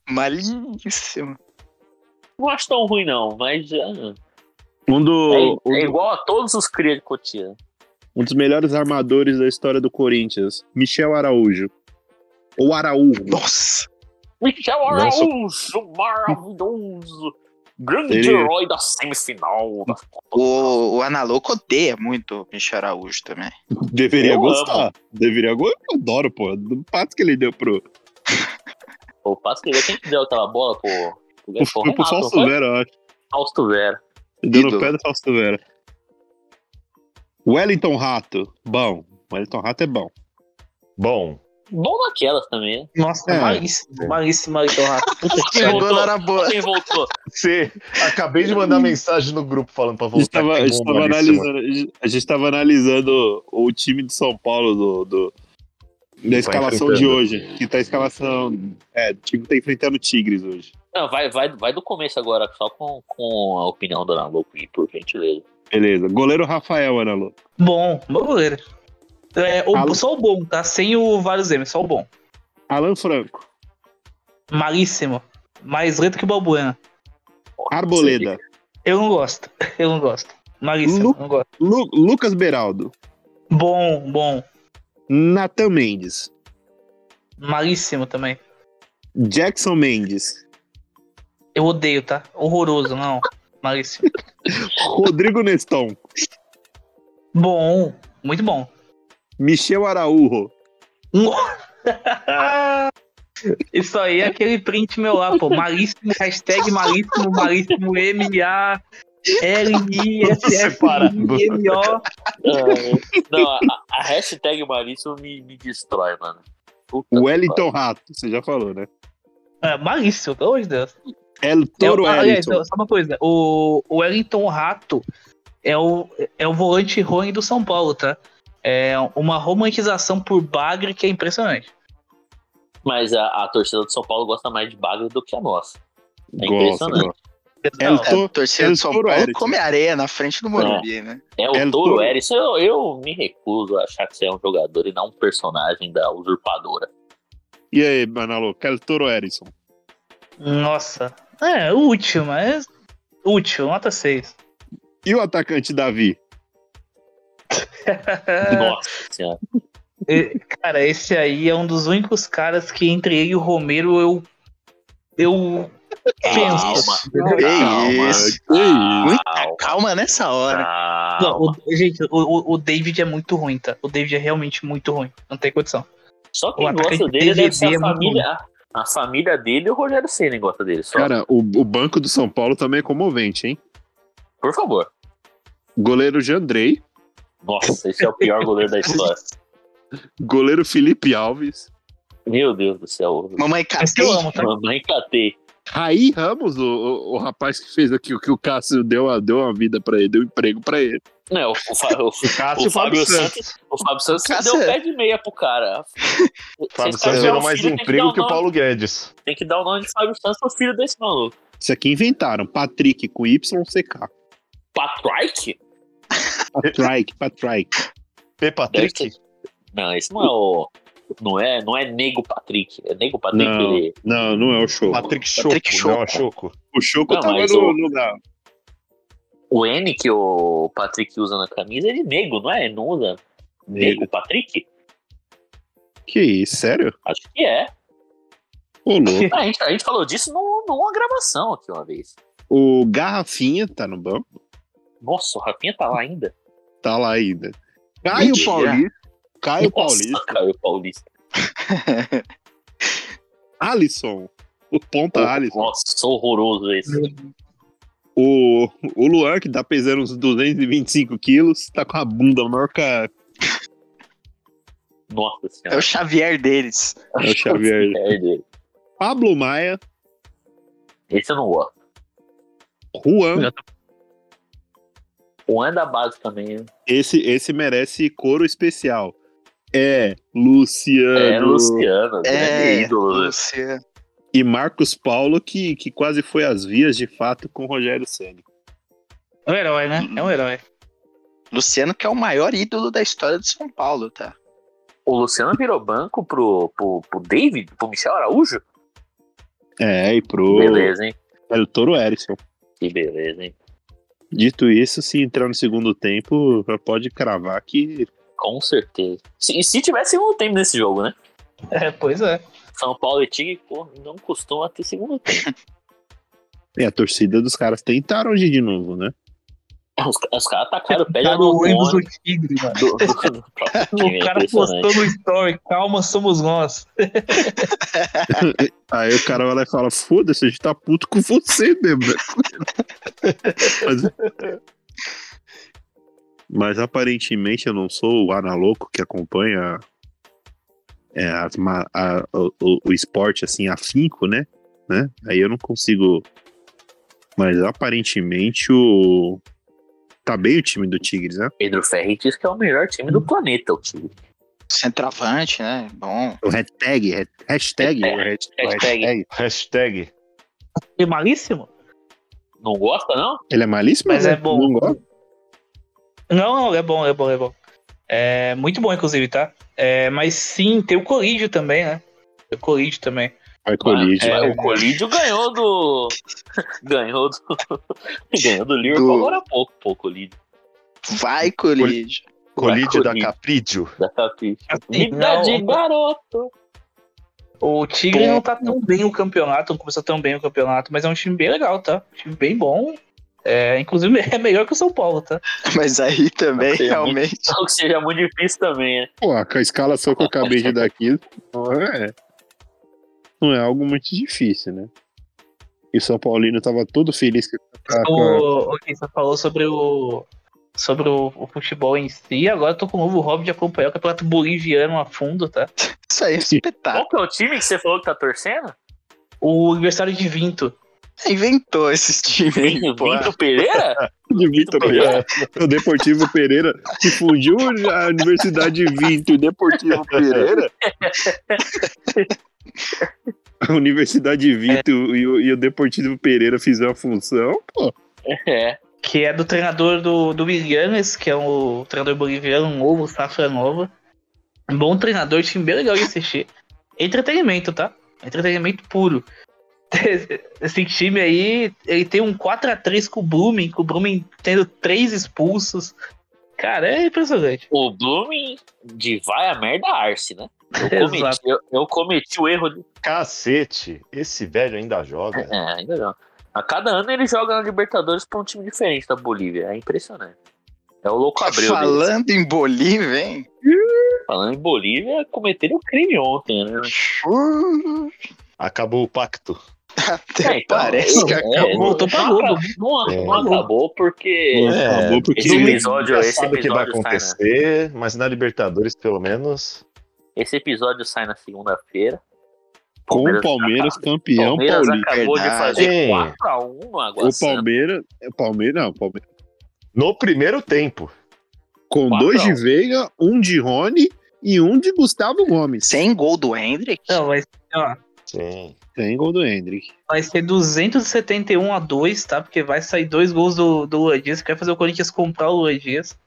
Malíssimo. Não acho tão ruim, não, mas ah, Um, do, é, um, é do- igual a todos os cria de Cotia. um dos melhores armadores da história do Corinthians, Michel Araújo. Ou Araújo. Nossa! Michel Nossa. Araújo, maravilhoso. Grande Ele- herói da semifinal. Da O, o Analoco odeia muito o Michel Araújo também. Deveria Eu gostar. Deveria gostar. Eu adoro, pô. Do passo que ele deu pro, O passo que ele deu, quem que deu aquela bola pro, pro, pro, pro pro Renato, Fausto foi? Vera, eu acho. Fausto Vera. Deu no pé do Fausto Vera. Wellington Rato. Bom. Wellington Rato é bom. Bom, Bom naquelas também, né? Nossa, É. malíssimo, malíssimo, malíssimo, rato. Puta que na hora boa. Quem voltou? você acabei de mandar mensagem no grupo falando pra A gente voltar. a gente bom, tava malíssimo. analisando, a gente tava analisando o time de São Paulo do, do- da escalação de hoje. Que tá a escalação. É, o time tá enfrentando o Tigres hoje. Não, vai, vai, vai do começo agora, só com, com a opinião do Ana Louco por gentileza. Beleza. Goleiro Rafael, Ana. Bom, bom goleiro. É, o- Alô? só o bom, tá? Sem o vários M, só o bom. Alan Franco. Malíssimo. Mais lento que o Balbuena. Arboleda. Eu não gosto. Eu não gosto. Malíssimo, Lu- não gosto. Lu- Lucas Beraldo. Bom, bom. Natan Mendes. Malíssimo também. Jackson Mendes. Eu odeio, tá? Horroroso, não. Malíssimo. Rodrigo Neston. Bom, muito bom. Michel Araújo. Isso aí é aquele print meu lá, pô. Malíssimo, hashtag malíssimo, malíssimo, M-A. L-I-S-S-I-M-O. Ah, não, a, a hashtag Maurício me, me destrói, mano. Puta Wellington Rato. Você já falou, né? É, malíssimo, pelo amor de Deus. El É, Toro o- aliás, Wellington. só uma coisa. O, o Wellington Rato é o, é o volante Rony do São Paulo, tá? É uma romantização por Bagre que é impressionante. Mas a, a torcida do São Paulo gosta mais de Bagre do que a nossa. É Gosta, impressionante. gosta. El Não, To- É, torcida do São Toro Paulo Erickson. come areia na frente do Morumbi, né? É o El Toro. Eris. Eu, eu me recuso a achar que você é um jogador e não um personagem da usurpadora. E aí, Manalo? El Toro Erisson. Nossa. É, útil, mas. Útil, nota 6. E o atacante Davi? Nossa senhora. Cara, esse aí é um dos únicos caras que entre ele e o Romero eu. Eu penso. Calma. Que Calma. isso. Calma. Muita calma nessa hora. Não, Calma. o- gente, o, o- David é muito ruim, tá? O David é realmente muito ruim. Não tem condição. Só quem o gosta dele deve ser a é família. A família dele e o Rogério Ceni gosta dele. Só. Cara, o, o banco do São Paulo também é comovente, hein? Por favor. Goleiro Jandrei. Nossa, esse é o pior goleiro da história. Goleiro Felipe Alves. Meu Deus do céu. Mamãe Esse eu catei. amo, tá? Mamãe catei. Raí Ramos, o, o, o rapaz que fez aqui, o que o Cássio deu, a- deu uma vida pra ele, deu emprego pra ele. Não, o, Fa- o, Cássio o Fábio Santos. Santos. O Fábio Santos Cássio- deu pé de meia pro cara. Fábio Vocês Santos gerou mais emprego que o Paulo Guedes. Tem que dar o nome de Fábio Santos pro filho desse maluco. Isso aqui inventaram. Patrick com YCK. Patrick? Patrick, Patrick. P. Patrick? Não, esse não é o. Não é, não é Nego Patrick. É Nego Patrick, Não. ele. Não, não é o show. Patrick Choco, Patrick não é Choco. Choco. O Choco Não, tava no o- lugar. O N que o Patrick usa na camisa é de Nego, não é? Não usa Nego Patrick? Que isso, sério? Acho que é. Ô, louco. Ah, a, gente, a gente falou disso num- numa gravação aqui uma vez. O Garrafinha tá no banco. Nossa, o Rafinha tá lá ainda. Tá lá ainda. Caio Mentira. Paulista. Caio Nossa, Paulista. Caio Paulista. Alisson. O ponta Alisson. Nossa, horroroso esse. O, o Luan, que tá pesando uns 225 quilos, tá com a bunda maior que a- Nossa É senhora. o Xavier deles. é o Xavier. É dele. Pablo Maia. Esse eu não gosto. Juan. O An é da base também. né? Esse, esse merece coro especial. É Luciano. É Luciano, É, ídolo. Luciano. E Marcos Paulo, que, que quase foi às vias de fato com o Rogério Ceni. É um herói, né? É um herói. Luciano, que é o maior ídolo da história de São Paulo, tá? O Luciano virou banco pro, pro, pro David, pro Michel Araújo? É, e pro. Beleza, hein? É o Toro Erisson. Que beleza, hein? Dito isso, se entrar no segundo tempo, pode cravar que Com certeza. Se- E se tivesse segundo tempo nesse jogo, né? É, pois é. São Paulo e Tigre, pô, não costuma ter segundo tempo. é, a torcida dos caras tentaram hoje de novo, né? Os, os caras atacaram o pé já Tá no ônibus do Tigre, mano. do, do, do time. O é cara postou no story, calma, somos nós. Aí o cara vai lá e fala: foda-se, a gente tá puto com você mesmo. né?" Mas, mas aparentemente eu não sou o analoco que acompanha é, as a- o, o- esporte assim afinco, né? né? Aí eu não consigo. Mas aparentemente o. Tá bem o time do Tigres, né? Pedro Ferri diz que é o melhor time do planeta, o Tigre. Centroavante, né? Bom. O hashtag, ha- hashtag, É, o hashtag, o hashtag. É malíssimo? Não gosta, não? Ele é malíssimo, Mas né? é bom. Não gosta? Não, não, é bom, é bom, é bom. É muito bom, inclusive, tá? É, mas sim, tem o Colídio também, né? Tem o Colídio também. Vai colide. Mas O Colídio ganhou do. ganhou do. ganhou do Liverpool Do- agora há pouco, pô, o Colídio. Vai, Colídio. Colídio da Colídio. Caprídio. Da Capricho. Assim, não, de garoto. O Tigre Bom. não tá tão bem o campeonato, não começou tão bem o campeonato, mas é um time bem legal, tá? Um time bem bom. É, inclusive é melhor que o São Paulo, tá? Mas aí também, Sim. realmente. Só que seja muito difícil também, né? Pô, com a escalação que eu acabei de dar aqui, não é, não é algo muito difícil, né? E o São Paulino tava todo feliz que tá O, o que você falou sobre o sobre o, o futebol em si, agora eu tô com o novo hobby de acompanhar o campeonato boliviano a fundo, tá? Isso aí é espetáculo. Qual que é o time que você falou que tá torcendo? O aniversário de Vinto. Inventou esse time aí, pô. Vinto Pereira? de Vitor Pereira. O Deportivo Pereira se fundiu a Universidade de Vinto e o Deportivo Pereira. A Universidade de Vinto e, o, e o Deportivo Pereira fizeram a função, pô. É. que é do treinador do, do Williams, que é o treinador boliviano novo, safra nova. Bom treinador, time bem legal de assistir. Entretenimento, tá? Entretenimento puro. Esse time aí, ele tem um 4x3 com o Blooming, com o Blooming tendo três expulsos. Cara, é impressionante. O Blooming de vai a merda Arce, né? Eu cometi, eu, eu cometi o erro de. Cacete, esse velho ainda joga. É, ainda não. A cada ano ele joga na Libertadores pra um time diferente da Bolívia. É impressionante. É o louco Abreu. deles. Falando em Bolívia, hein? Falando em Bolívia, cometeram um crime ontem, né? Acabou o pacto. Até É, então, parece que é, acabou. Voltou pra não, Globo. Não, É. não acabou porque Pô, acabou porque esse episódio- esse sabe o que vai né? acontecer, mas na Libertadores, pelo menos. esse episódio sai na segunda-feira. com o Palmeiras campeão Palmeiras paulista. acabou de fazer Sim. 4x1 no Água O. Palmeiras, é Palmeiras, não, Palmeiras. No primeiro tempo. Com Quatro dois a de. Veiga, um de Rony e um de Gustavo Gomes. Sem gol do Hendrick? Não, vai, ó, Sim. Tem gol do Hendrick. vai ser 271 a 2, tá? Porque vai sair dois gols do, do Luan Dias, que vai fazer o Corinthians comprar o Luan Dias.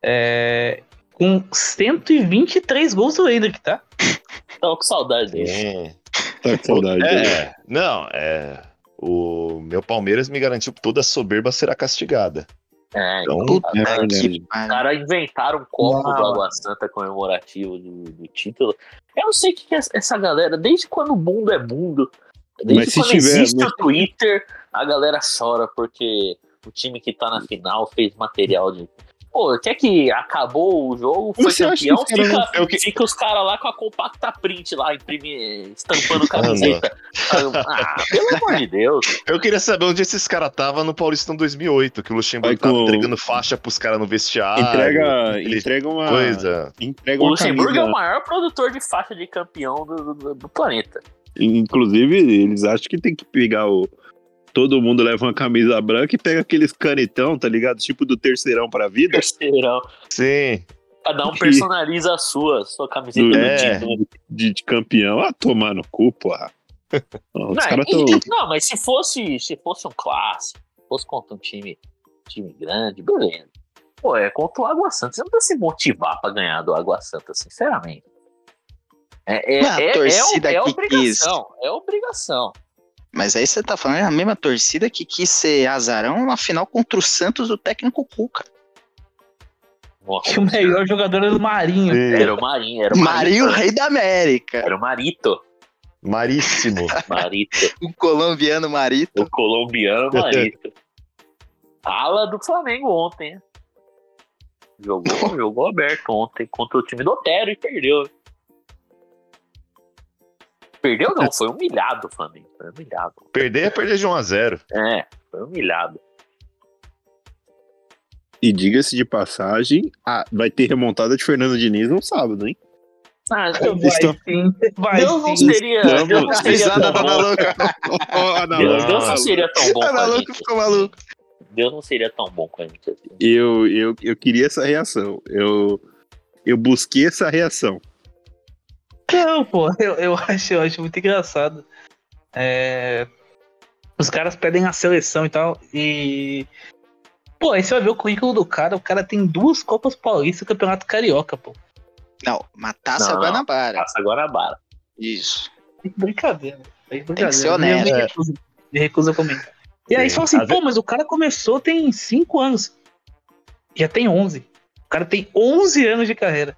É, com 123 gols do Hendrick, tá? Tava com saudade dele. Sim. Tá com saudade. dele. É, não, é. O meu Palmeiras me garantiu que toda soberba será castigada. É, Então, Puta é que caras inventaram um copo Uau. do Água Santa comemorativo do, do título. Eu não sei o que, que é essa galera, desde quando o mundo é mundo, desde Mas quando tiver- existe mas- o Twitter, a galera chora porque o time que tá na final fez material de. Pô, quer que acabou o jogo, foi Você que campeão, os caras fica, não- eu que- fica os caras lá com a compacta print lá, imprime, estampando camiseta. ah, pelo amor de Deus. Eu queria saber onde esses caras estavam no Paulistão 2008, que o Luxemburgo tava com- entregando faixa pros caras no vestiário. entrega, entrega uma Coisa. entrega O uma Luxemburgo é camisa. o maior produtor de faixa de campeão do- do- do planeta. Inclusive, eles acham que tem que pegar o. Todo mundo leva uma camisa branca e pega aqueles canetão, tá ligado? Tipo do terceirão pra vida. Terceirão. Sim. Cada um personaliza a sua, sua camiseta do É. De, de campeão. Ah, tomar no cu, porra. Não, Os Não, caras tão. não, mas se fosse, se fosse um clássico, se fosse contra um time, time grande, beleza. Pô, é contra o Água Santa. Você não precisa se motivar pra ganhar do Água Santa, sinceramente. É, é, é, é, torcida é que obrigação. É obrigação. Mas aí você tá falando é a mesma torcida que quis ser azarão na final contra o Santos do técnico Cuca. Nossa, Que o melhor jogador era o Marinho. Era o Marinho, era o Marinho, Marito. rei da América. Era o Marito. Maríssimo. Marito. O colombiano Marito. O colombiano Marito. Ala do Flamengo ontem. hein? Jogou, jogou aberto ontem contra o time do Otero e perdeu. Perdeu não, foi humilhado o Flamengo. Foi humilhado. Perder é perder de 1 a 0 É, foi humilhado. E diga-se de passagem, ah, vai ter remontada de Fernando Diniz no sábado, hein? Ah, Vai Estão- sim, vai Deus não sim. seria, Estamos- não seria Risada tão bom. não, Deus, não, Deus não não. seria tão bom com a maluca gente. ficou maluco. Deus não seria tão bom com a gente assim. Eu, eu, eu queria essa reação. Eu, eu busquei essa reação. Não, pô, eu, eu, acho, eu acho muito engraçado. É, os caras pedem a seleção e tal, e. Pô, aí você vai ver o currículo do cara, o cara tem duas Copas Paulistas e Campeonato Carioca, pô. Não, Mataça Não. Guanabara. Passa Guanabara. Isso. Que brincadeira. É brincadeira. ser Eu honesto. Me recuso, me recuso a comentar. E aí você fala assim, pô, mas o cara começou tem 5 anos. Já tem 11. O cara tem 11 anos de carreira.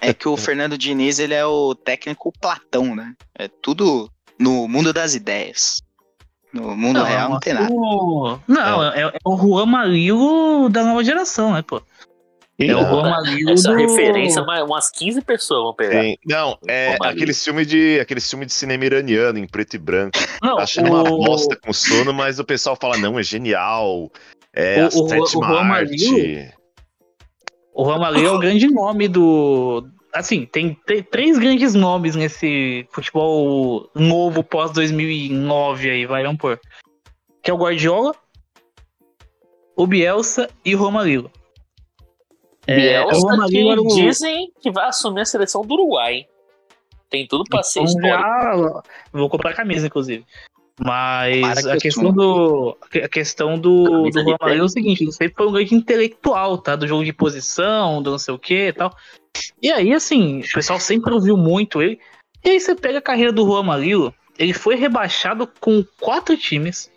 É que o Fernando Diniz, ele é o técnico Platão, né? É tudo no mundo das ideias. No mundo real não tem nada. O... Não, é. é o Juan Marilo da nova geração, né, pô? É o Não, Juan Marilo Essa do... referência, mas umas 15 pessoas vão pegar. Sim. Não, é aquele filme de aquele filme de cinema iraniano em preto e branco. Não, Tá achando uma o- bosta com sono, mas o pessoal fala, não, é genial. É O- a o- o sétima Juan arte. O Marilo é o grande nome do... Assim, tem três grandes nomes nesse futebol novo pós-2009 aí, vai, vamos pôr. Que é o Guardiola, o Bielsa e o Romarilo. É, Bielsa o Romarilo era que o- dizem que vai assumir a seleção do Uruguai? Tem tudo pra ser Então histórico. já- Vou comprar a camisa, inclusive. Mas Para que a questão do. A questão do, do de Romário é o seguinte, ele sempre foi um grande intelectual, tá? Do jogo de posição, do não sei o que e tal. E aí, assim, o pessoal sempre ouviu muito ele. E aí você pega a carreira do Juan Marilo, ele foi rebaixado com quatro times.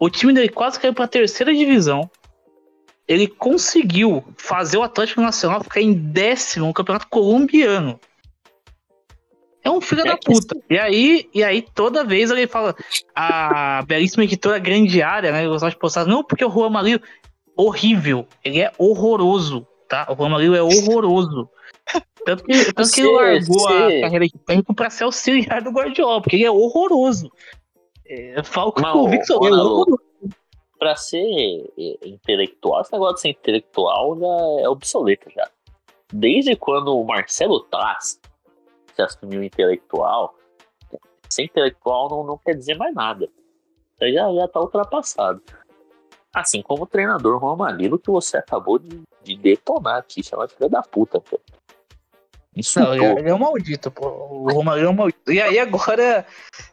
O time dele quase caiu pra terceira divisão. Ele conseguiu fazer o Atlético Nacional ficar em décimo no campeonato colombiano. É um filho É da puta. E aí, e aí, toda vez ele fala. A belíssima editora Grande Área, né? Eu gostava de postar. Não, porque o Juan Marilo horrível. Ele é horroroso, tá? O Juan Marilo é horroroso. Tanto que, tanto que ele largou você- a carreira de técnico pra ser auxiliar do Guardiola, porque ele é horroroso. É, Mas, convicção, ô, ele é horroroso. Pra ser intelectual, esse negócio de ser intelectual já é obsoleto já. Desde quando o Marcelo Taz se assumiu intelectual, ser intelectual não, não quer dizer mais nada. Aí já, já tá ultrapassado. Assim como o treinador Juan que você acabou de, de detonar aqui, chamar de filho da puta, pô. Isso Não, ele, ele é um maldito, pô. O Romário é um maldito. E aí agora.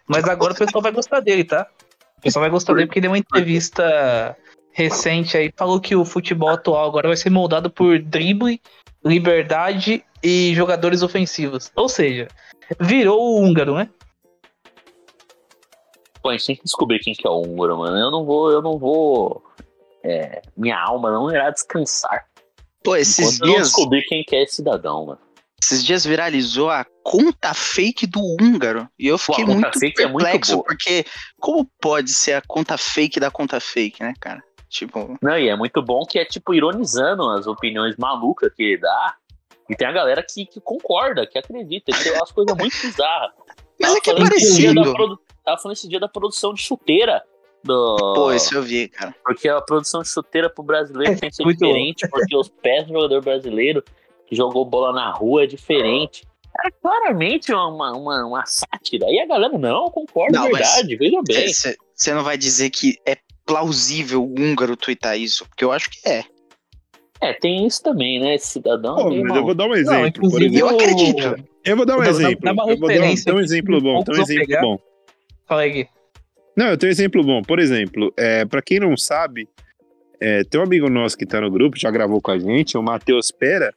Mas agora o pessoal vai gostar dele, tá? O pessoal vai gostar dele porque deu uma entrevista recente aí, falou que o futebol atual agora vai ser moldado por drible, liberdade e jogadores ofensivos. Ou seja, virou o húngaro, né? Pô, a gente tem que descobrir quem que é o húngaro, mano. Eu não vou, eu não vou. é, minha alma não irá descansar. Pô, esses enquanto eu dias, descobrir quem que é esse cidadão, mano. esses dias viralizou a conta fake do húngaro. E eu fiquei a conta muito fake é muito perplexo, porque como pode ser a conta fake da conta fake, né, cara? Tipo, Não, e é muito bom que é tipo ironizando as opiniões malucas que ele dá. E tem a galera que, que concorda, que acredita, que é umas coisas muito bizarras. mas Tava é que é parecido. produ- Tava falando esse dia da produção de chuteira. Do... Pô, isso eu vi, cara. Porque a produção de chuteira pro brasileiro tem que ser diferente, porque os pés do jogador brasileiro que jogou bola na rua é diferente. Era claramente uma, uma, uma sátira. E a galera, não, concordo, Não, mas- verdade, veja bem. Você não vai dizer que é plausível o húngaro twittar isso? Porque eu acho que é. É, tem isso também, né? Esse cidadão. Pô, mas eu vou dar um Não, exemplo. por inclusive exemplo. Eu acredito. Eu vou dar um dá- exemplo. dá uma eu vou dar um, referência dar um que exemplo bom. Dar um exemplo pegar. bom. Fala aí, Gui. Não, eu tenho um exemplo bom. Por exemplo, é, para quem não sabe, é, tem um amigo nosso que tá no grupo, já gravou com a gente, o Matheus Pera.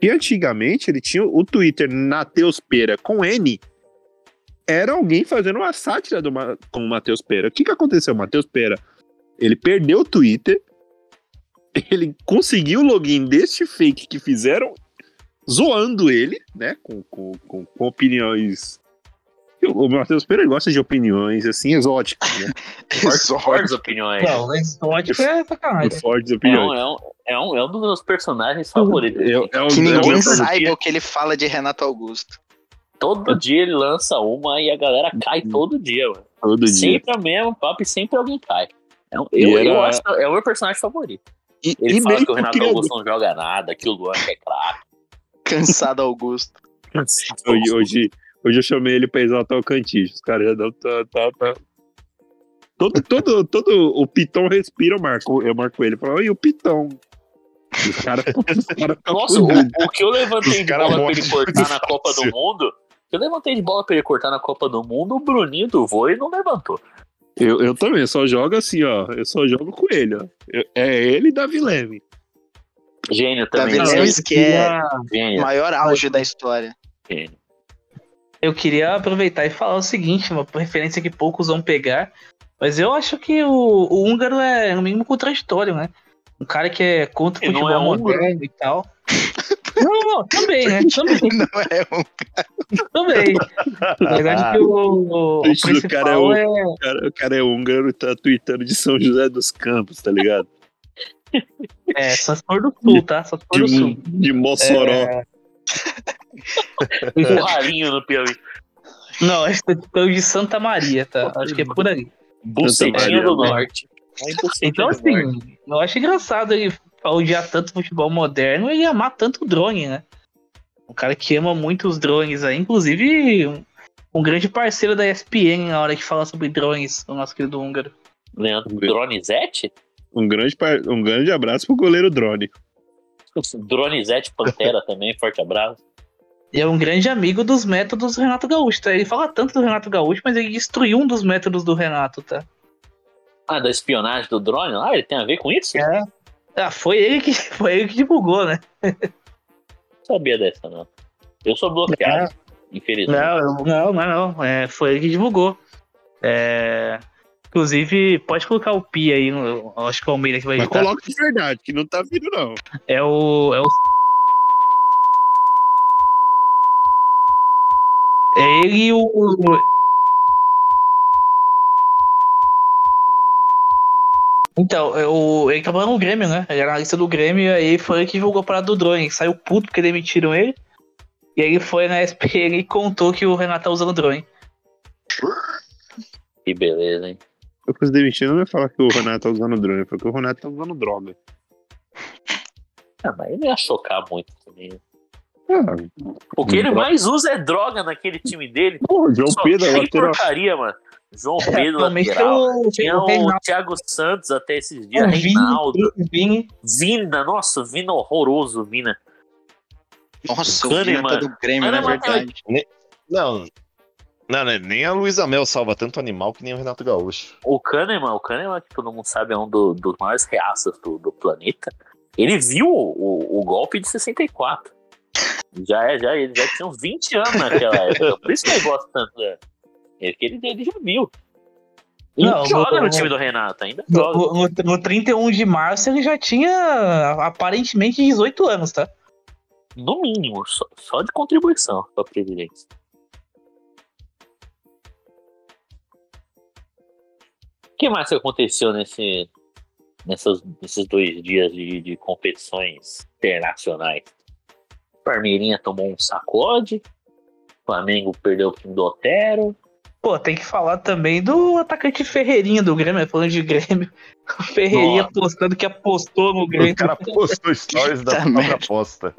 E antigamente ele tinha o Twitter Nateus Pera com N. era alguém fazendo uma sátira do, com o Matheus Pera. O que, que aconteceu? O Matheus Pera, ele perdeu o Twitter, ele conseguiu o login deste fake que fizeram zoando ele, né? Com, com, com, com opiniões. O Matheus Pera gosta de opiniões assim exóticas, né? Fortes opiniões. Não, exótico é sacanagem. Fortes É opiniões. um, é, um, é, um, é um dos meus personagens favoritos. É um- Que é um- ninguém é um- saiba o que ele fala de Renato Augusto. Todo dia ele lança uma e a galera cai todo dia, mano. todo dia. Sempre é o mesmo papo e sempre alguém cai. É um- eu, era- eu acho que é o meu personagem favorito. E, Ele e fala que o Renato Augusto não joga nada, que o Luan é craque. Cansado Augusto. Hoje, hoje, hoje eu chamei ele pra exaltar o Cantígio. Os caras já dão. Tá, tá, tá. Todo, todo, todo o Pitão respira, eu marco, eu marco ele. Falo, e o Pitão? E Os caras cara Nossa, o, o que eu levantei Os de bola pra ele cortar na. Copa do Mundo. Eu levantei de bola pra ele cortar na Copa do Mundo, o Bruninho do vôlei não levantou. Eu, eu também, eu só jogo assim, ó. Eu só jogo com ele, ó. Eu- é ele e Davi Leme. Gênio também. Davi né? Lemos, que é o Gênio, maior auge da história. gênio. Eu queria aproveitar e falar o seguinte, uma referência que poucos vão pegar, mas eu acho que o, o húngaro é no mínimo contraditório, né? Um cara que é contra o futebol é moderno e tal. Não, não, também, né? Também, Não é um também. Na verdade, que o, o, o cara é é, O cara, o cara é húngaro e tá tweetando de São José dos Campos, tá ligado? é só se for do sul, tá? Só se for do De, sul. de Mossoró. É, Um ralinho no Piauí. Não, esse é de Santa Maria, tá? Acho que é por ali. Bucetinho Maria, do né? Norte. Bucetinho Então, assim, eu acho engraçado ele odiar tanto futebol moderno e amar tanto o drone, né? Um cara que ama muito os drones aí, inclusive um, um grande parceiro da ESPN na hora que fala sobre drones, o nosso querido húngaro. Leandro Dronizete? Um, grande, par- um grande abraço pro goleiro Drone. Dronizete Pantera também, forte abraço. E é um grande amigo dos métodos do Renato Gaúcho, tá? Ele fala tanto do Renato Gaúcho, mas ele destruiu um dos métodos do Renato, tá? Ah, da espionagem do drone? Ah, ele tem a ver com isso? É. Ah, foi ele que, foi ele que divulgou, né? Não sabia dessa, não. Eu sou bloqueado, infelizmente. Não, eu- não, não, não. É, foi ele que divulgou. É, inclusive, pode colocar o Pi aí, eu acho que é o Almeida que vai Mas editar. coloca de verdade, que não tá vindo, não. É o. É o. É ele e o. Então, o, ele trabalhava no Grêmio, né? Ele era analista do Grêmio, e aí foi ele que divulgou a parada do drone. Saiu puto porque demitiram ele. E aí ele foi na SPN e contou que o Renato tá usando drone. Que beleza, hein? Eu fosse demitido, não ia falar que o Renato tá usando drone, porque o Renato tá usando droga. Ah, mas ele ia chocar muito também. Ah, O que ele Droga. mais usa é droga naquele time dele. pô, João Só Pedro, lateral. porcaria, mano. João Pedro, Atualmente lateral. Tinha o o Thiago Santos até esses dias. o Reinaldo. Vini. Vina, nossa, Vina horroroso, Vina. Nossa, o. Vina tá do Grêmio, na Kahneman verdade. Não. Não, né, nem a Luísa Mel salva tanto animal que nem o Renato Gaúcho. O Kahneman, o Kahneman, que todo mundo sabe, é um do- dos maiores reaças do, do planeta. Ele viu o, o golpe de 64. Já, é, já, ele já tinha uns 20 anos naquela época. Por isso que ele gosta tanto dele. Ele, ele, ele já viu. Ele Não, joga no- no time do Renato, ainda No, no, no 31 de março ele já tinha aparentemente 18 anos, tá? No mínimo, só, só de contribuição pra presidência. O que mais aconteceu nesse, nessas, nesses dois dias de, de competições internacionais? Palmeirinha tomou um sacode, Flamengo perdeu o do Otero. Pô, tem que falar também do atacante Ferreirinha do Grêmio, falando de Grêmio. O Ferreirinha Nossa. postando que apostou no Grêmio. O cara postou stories da própria aposta.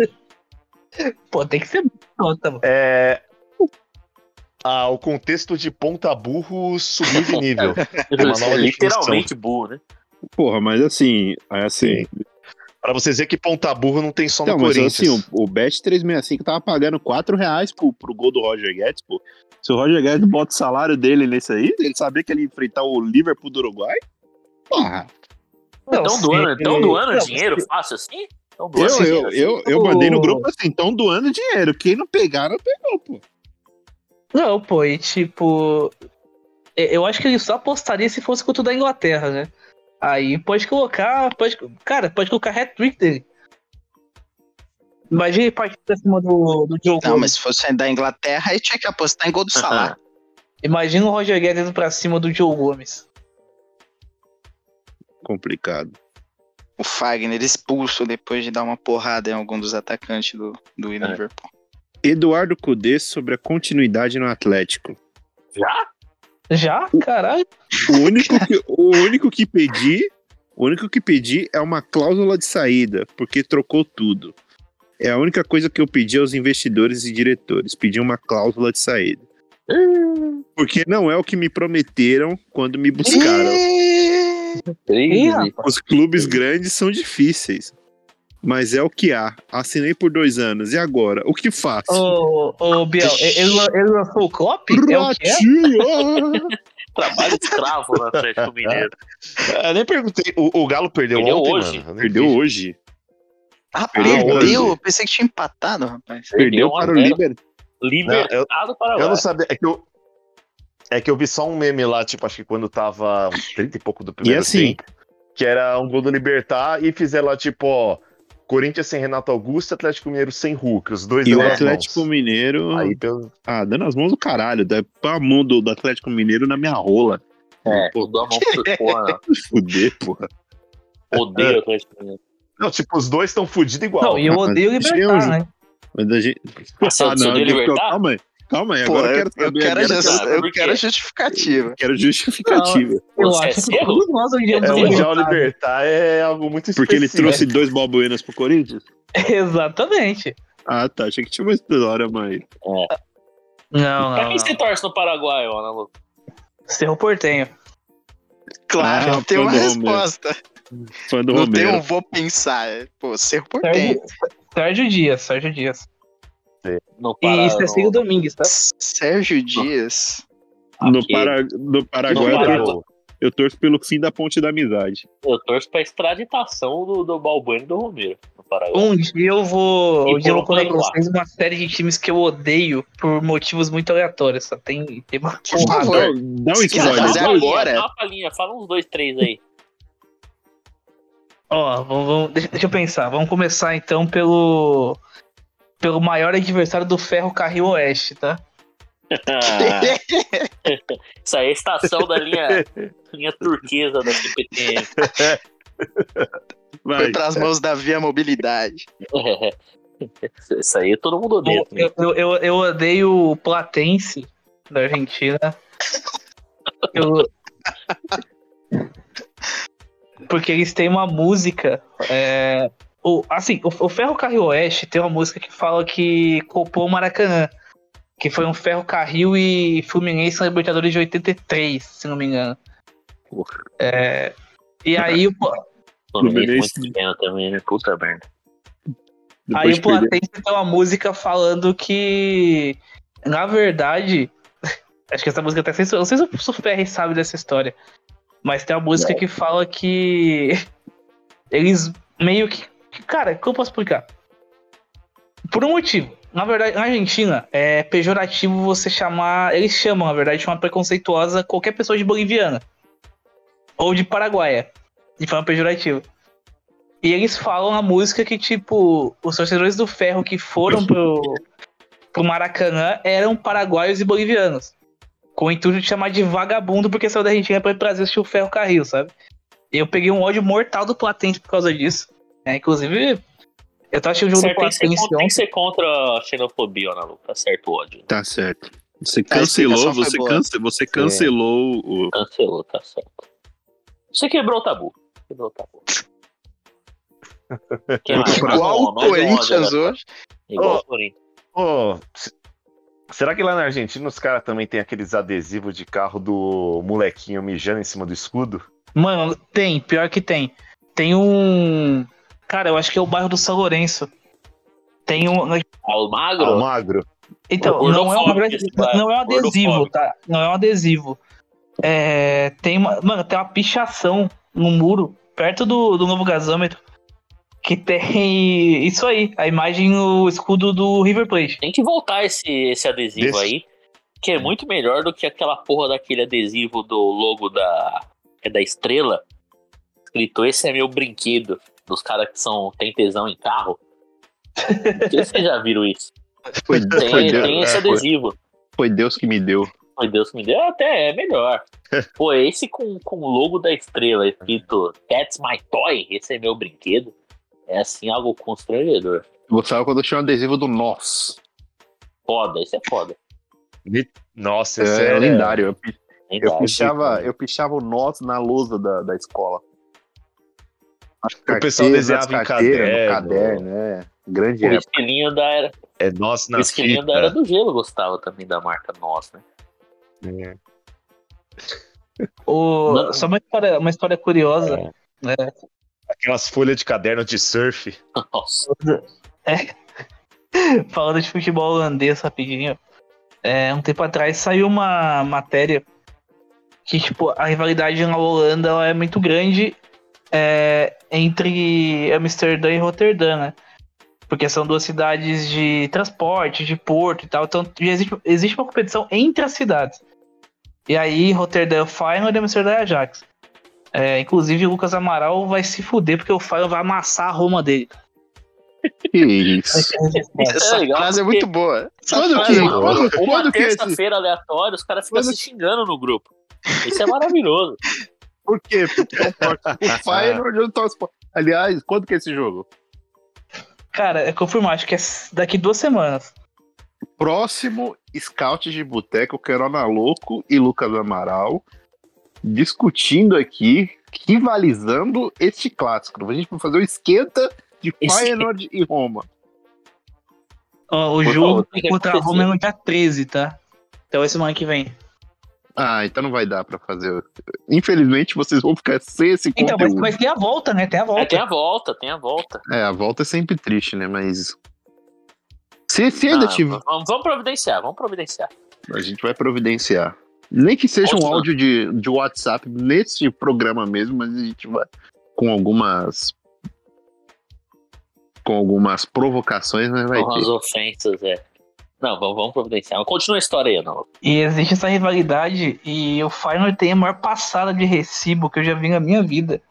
Pô, tem que ser nota, mano. É. Ah, o contexto de ponta burro subiu de nível. Uma nova Literalmente burro, né? Porra, mas assim, é assim. Pra você dizer que ponta burro não tem só no Não, mas Corinthians. assim, o, o Bet 365 tava pagando 4 reais pro, pro gol do Roger Guedes, pô. Se o Roger Guedes bota o salário dele nesse aí, ele sabia que ele ia enfrentar o Liverpool do Uruguai? Porra. Não, Estão doando, tão doando não, dinheiro se- fácil assim? Tão Eu, doando dinheiro eu, assim? eu, eu mandei no grupo assim, tão doando dinheiro. Quem não pegar, não pegou, pô. Não, pô, e tipo. Eu acho que ele só apostaria se fosse contra o da Inglaterra, né? Aí pode colocar. Pode, cara, pode colocar hat-trick dele. Imagina ele partindo acima do, do Joe Não, Gomes. mas se fosse da Inglaterra, aí tinha que apostar em gol do Salah. Imagina o Roger Guedes indo pra cima do Joe Gomes. Complicado. O Fagner expulso depois de dar uma porrada em algum dos atacantes do, do Liverpool. Eduardo Cudê sobre a continuidade no Atlético. Já? Já? Caralho. O único que, o único que pedi, o único que pedi é uma cláusula de saída, porque trocou tudo. É a única coisa que eu pedi aos investidores e diretores, pedi uma cláusula de saída. Porque não é o que me prometeram quando me buscaram. Os clubes grandes são difíceis. Mas é o que há. Assinei por dois anos. E agora? O que faço? Ô, ô, Biel, ele, ele lançou o Klopp? É o que é? Trabalho escravo no Atlético Mineiro. É, nem perguntei. O, o Galo perdeu, Perdeu ontem, hoje. Eu Perdeu vi. hoje. Ah, Perdeu perdeu? hoje. Eu pensei que tinha empatado, rapaz. Perdeu a para o. Liber. Libertado para Eu lá. não sabia. É que eu, é que eu vi só um meme lá, tipo, acho que quando tava uns 30 e pouco do primeiro assim? tempo, que era um gol do Libertar e fizeram lá, tipo, ó, Corinthians sem Renato Augusto e Atlético Mineiro sem Hulk. Os dois E o Atlético mãos. Mineiro. Aí, pelo... Ah, dando as mãos do caralho. Dá a mão do, do Atlético Mineiro na minha rola. É, Pô, não dou a mão pro porra. fuder, porra. Odeio o Atlético Mineiro. Não, tipo, os dois estão fudidos igual. Não, e eu odeio o Libertar, eu- né? Mas a gente. Você Ah, você odeia o eu- Libertar? calma aí. Calma aí. Pô, Agora eu eu, quero eu saber. quero, agora eu quero- eu justificativa. quero justificativa. Eu Você é acho que todos nós odiamos É, o o Libertar. Libertar é algo muito específico. Porque ele trouxe dois balbuenas pro Corinthians? Exatamente. Ah, tá. Achei que tinha uma história, mãe. Não, Pra não, quem você não. torce no Paraguai, Ana Lu? Cerro Portenho. Claro, Ah, tem uma resposta. Fã do Não tem Romero. um vou pensar. é, Pô, Cerro Portenho. Sérgio, Sérgio Dias, Sérgio Dias. No E Pará, Cecílio no- Domingues, tá? Sérgio Dias. No, aqui. Para... no Paraguai, No eu, torço, eu torço pelo fim da ponte da amizade. Eu torço pra extraditação do, do Balbuena e do Romero. Um dia eu vou. E Um dia eu vou por contar pra vocês uma série de times que eu odeio por motivos muito aleatórios. Só tem, tem uma Por porrada. favor. Dá um spoiler. agora- Dá uma palhinha, fala uns dois, três aí. Ó, vamos, vamos- deixa, deixa eu pensar. Vamos começar então pelo. Pelo maior adversário do Ferro Carril Oeste, tá? Isso aí é a estação da linha, linha turquesa da CPTM. Vai. Foi pras mãos da Via Mobilidade. Isso aí todo mundo odeia. Eu, eu, eu, eu odeio o Platense da Argentina. Eu- Porque eles têm uma música. é, o, assim, o, o Ferro Carril Oeste tem uma música que fala que copou o Maracanã. Que foi um Ferro Carril e Fluminense na Libertadores de 83, se não me engano. É, e aí o, Fluminense muito também, né? Puta merda. Aí o. Platense tem uma música falando que, na verdade, acho que essa música até, não sei se o Suferri sabe dessa história, mas tem uma música que fala que eles meio que- cara, como eu posso explicar? Por um motivo. Na verdade, na Argentina, é pejorativo você chamar, eles chamam, na verdade, de forma preconceituosa qualquer pessoa de boliviana. Ou de paraguaia, de forma pejorativa. E eles falam na música que, tipo, os torcedores do ferro que foram pro, pro Maracanã eram paraguaios e bolivianos. Com o intuito de chamar de vagabundo porque saiu da Argentina pra ir Brasil assistir o ferro carril, sabe? Eu peguei um ódio mortal do Platense por causa disso. É, inclusive, eu tava assistindo o jogo Certo, do tem, que ser Platense contra, tem que ser contra a xenofobia, Ana Lu. Tá certo o ódio. Tá certo. Você A cancelou, você, cance, você cancelou o. Cancelou, tá certo. Você quebrou o tabu. Quebrou o tabu. Igual Igual o Corinthians né? hoje. Igual o Corinthians. Se- será que lá na Argentina os caras também tem aqueles adesivos de carro do molequinho mijando em cima do escudo? Mano, tem, pior que tem. Tem um. Cara, eu acho que é o bairro do São Lourenço. Tem um. Almagro? Almagro? Então, não é, cara, não é um adesivo, tá? Não é um adesivo. É, tem uma, mano, tem uma pichação no muro, perto do, do novo gasômetro, que tem isso aí, a imagem, o escudo do River Plate. Tem que voltar esse, esse adesivo Desse- aí. que é muito melhor do que aquela porra daquele adesivo do logo da, é da estrela. Escrito, esse é meu brinquedo. Dos caras que são, tem tesão em carro. Vocês já viram isso. Foi, Tem, foi Deus, tem esse é, foi- adesivo. foi Deus que me deu. Foi Deus que me deu. Até é melhor. Pô, esse com, com o logo da estrela escrito That's my toy, esse é meu brinquedo. É assim algo constrangedor. Gostava quando tinha um adesivo do Nós. Foda, esse é foda. Nossa, esse É, é, lendário. Eu, eu pichava, eu pichava o Nós na lousa da, da escola. As O pessoal carteiras, desenhava em carteiras, no caderno. caderno, é. Grande O época. da era, É nossa o na esquilinho fita. da era do gelo gostava também da marca nossa, né? O- Não. Só uma história, uma história curiosa. né? Aquelas folhas de caderno de surf. Nossa. Falando de futebol holandês rapidinho. É, um tempo atrás saiu uma matéria que, tipo, a rivalidade na Holanda ela é muito grande é, entre Amsterdã e Roterdã, né? Porque são duas cidades de transporte, de porto e tal. Então já existe, existe uma competição entre as cidades. E aí, Roterdã é o Feyenoord e Amsterdã é Ajax. É, inclusive, o Lucas Amaral vai se fuder porque o Feyenoord vai amassar a Roma dele. Isso. Essa legal, frase é muito boa. Essa Quando frase que- é muito boa. quando- Uma quando que esse- terça-feira aleatória, os caras ficam Quando- se xingando no grupo. Isso é maravilhoso. Por quê? Porque torço o Feyenoord eu torço pro- Aliás, quando que é esse jogo? Cara, é confirmar, acho que é daqui duas semanas. Próximo Scout de Boteco, Querona Louco e Lucas Amaral discutindo aqui, rivalizando este clássico. A gente vai fazer o esquenta de Esse- Feyenoord e Roma. Ó, o Por jogo favor, contra a. Roma é no dia 13, tá? Então é semana que vem. Ah, então não vai dar pra fazer. Infelizmente, vocês vão ficar sem esse Então, mas, conteúdo. mas tem a volta, né? Tem a É, volta. tem a volta, tem a volta. É, a volta é sempre triste, né? Mas. Se, se ainda Ah, tiver. vamos, vamos providenciar, vamos providenciar. A gente vai providenciar. Nem que seja um Ótimo. áudio de, de WhatsApp nesse programa mesmo, mas a gente vai com algumas. Com algumas provocações, né? Vai Com as ofensas, é. Não, vamos, vamos providenciar. Continua a história aí, não. E existe essa rivalidade e o Feyenoord tem a maior passada de recibo que eu já vi na minha vida.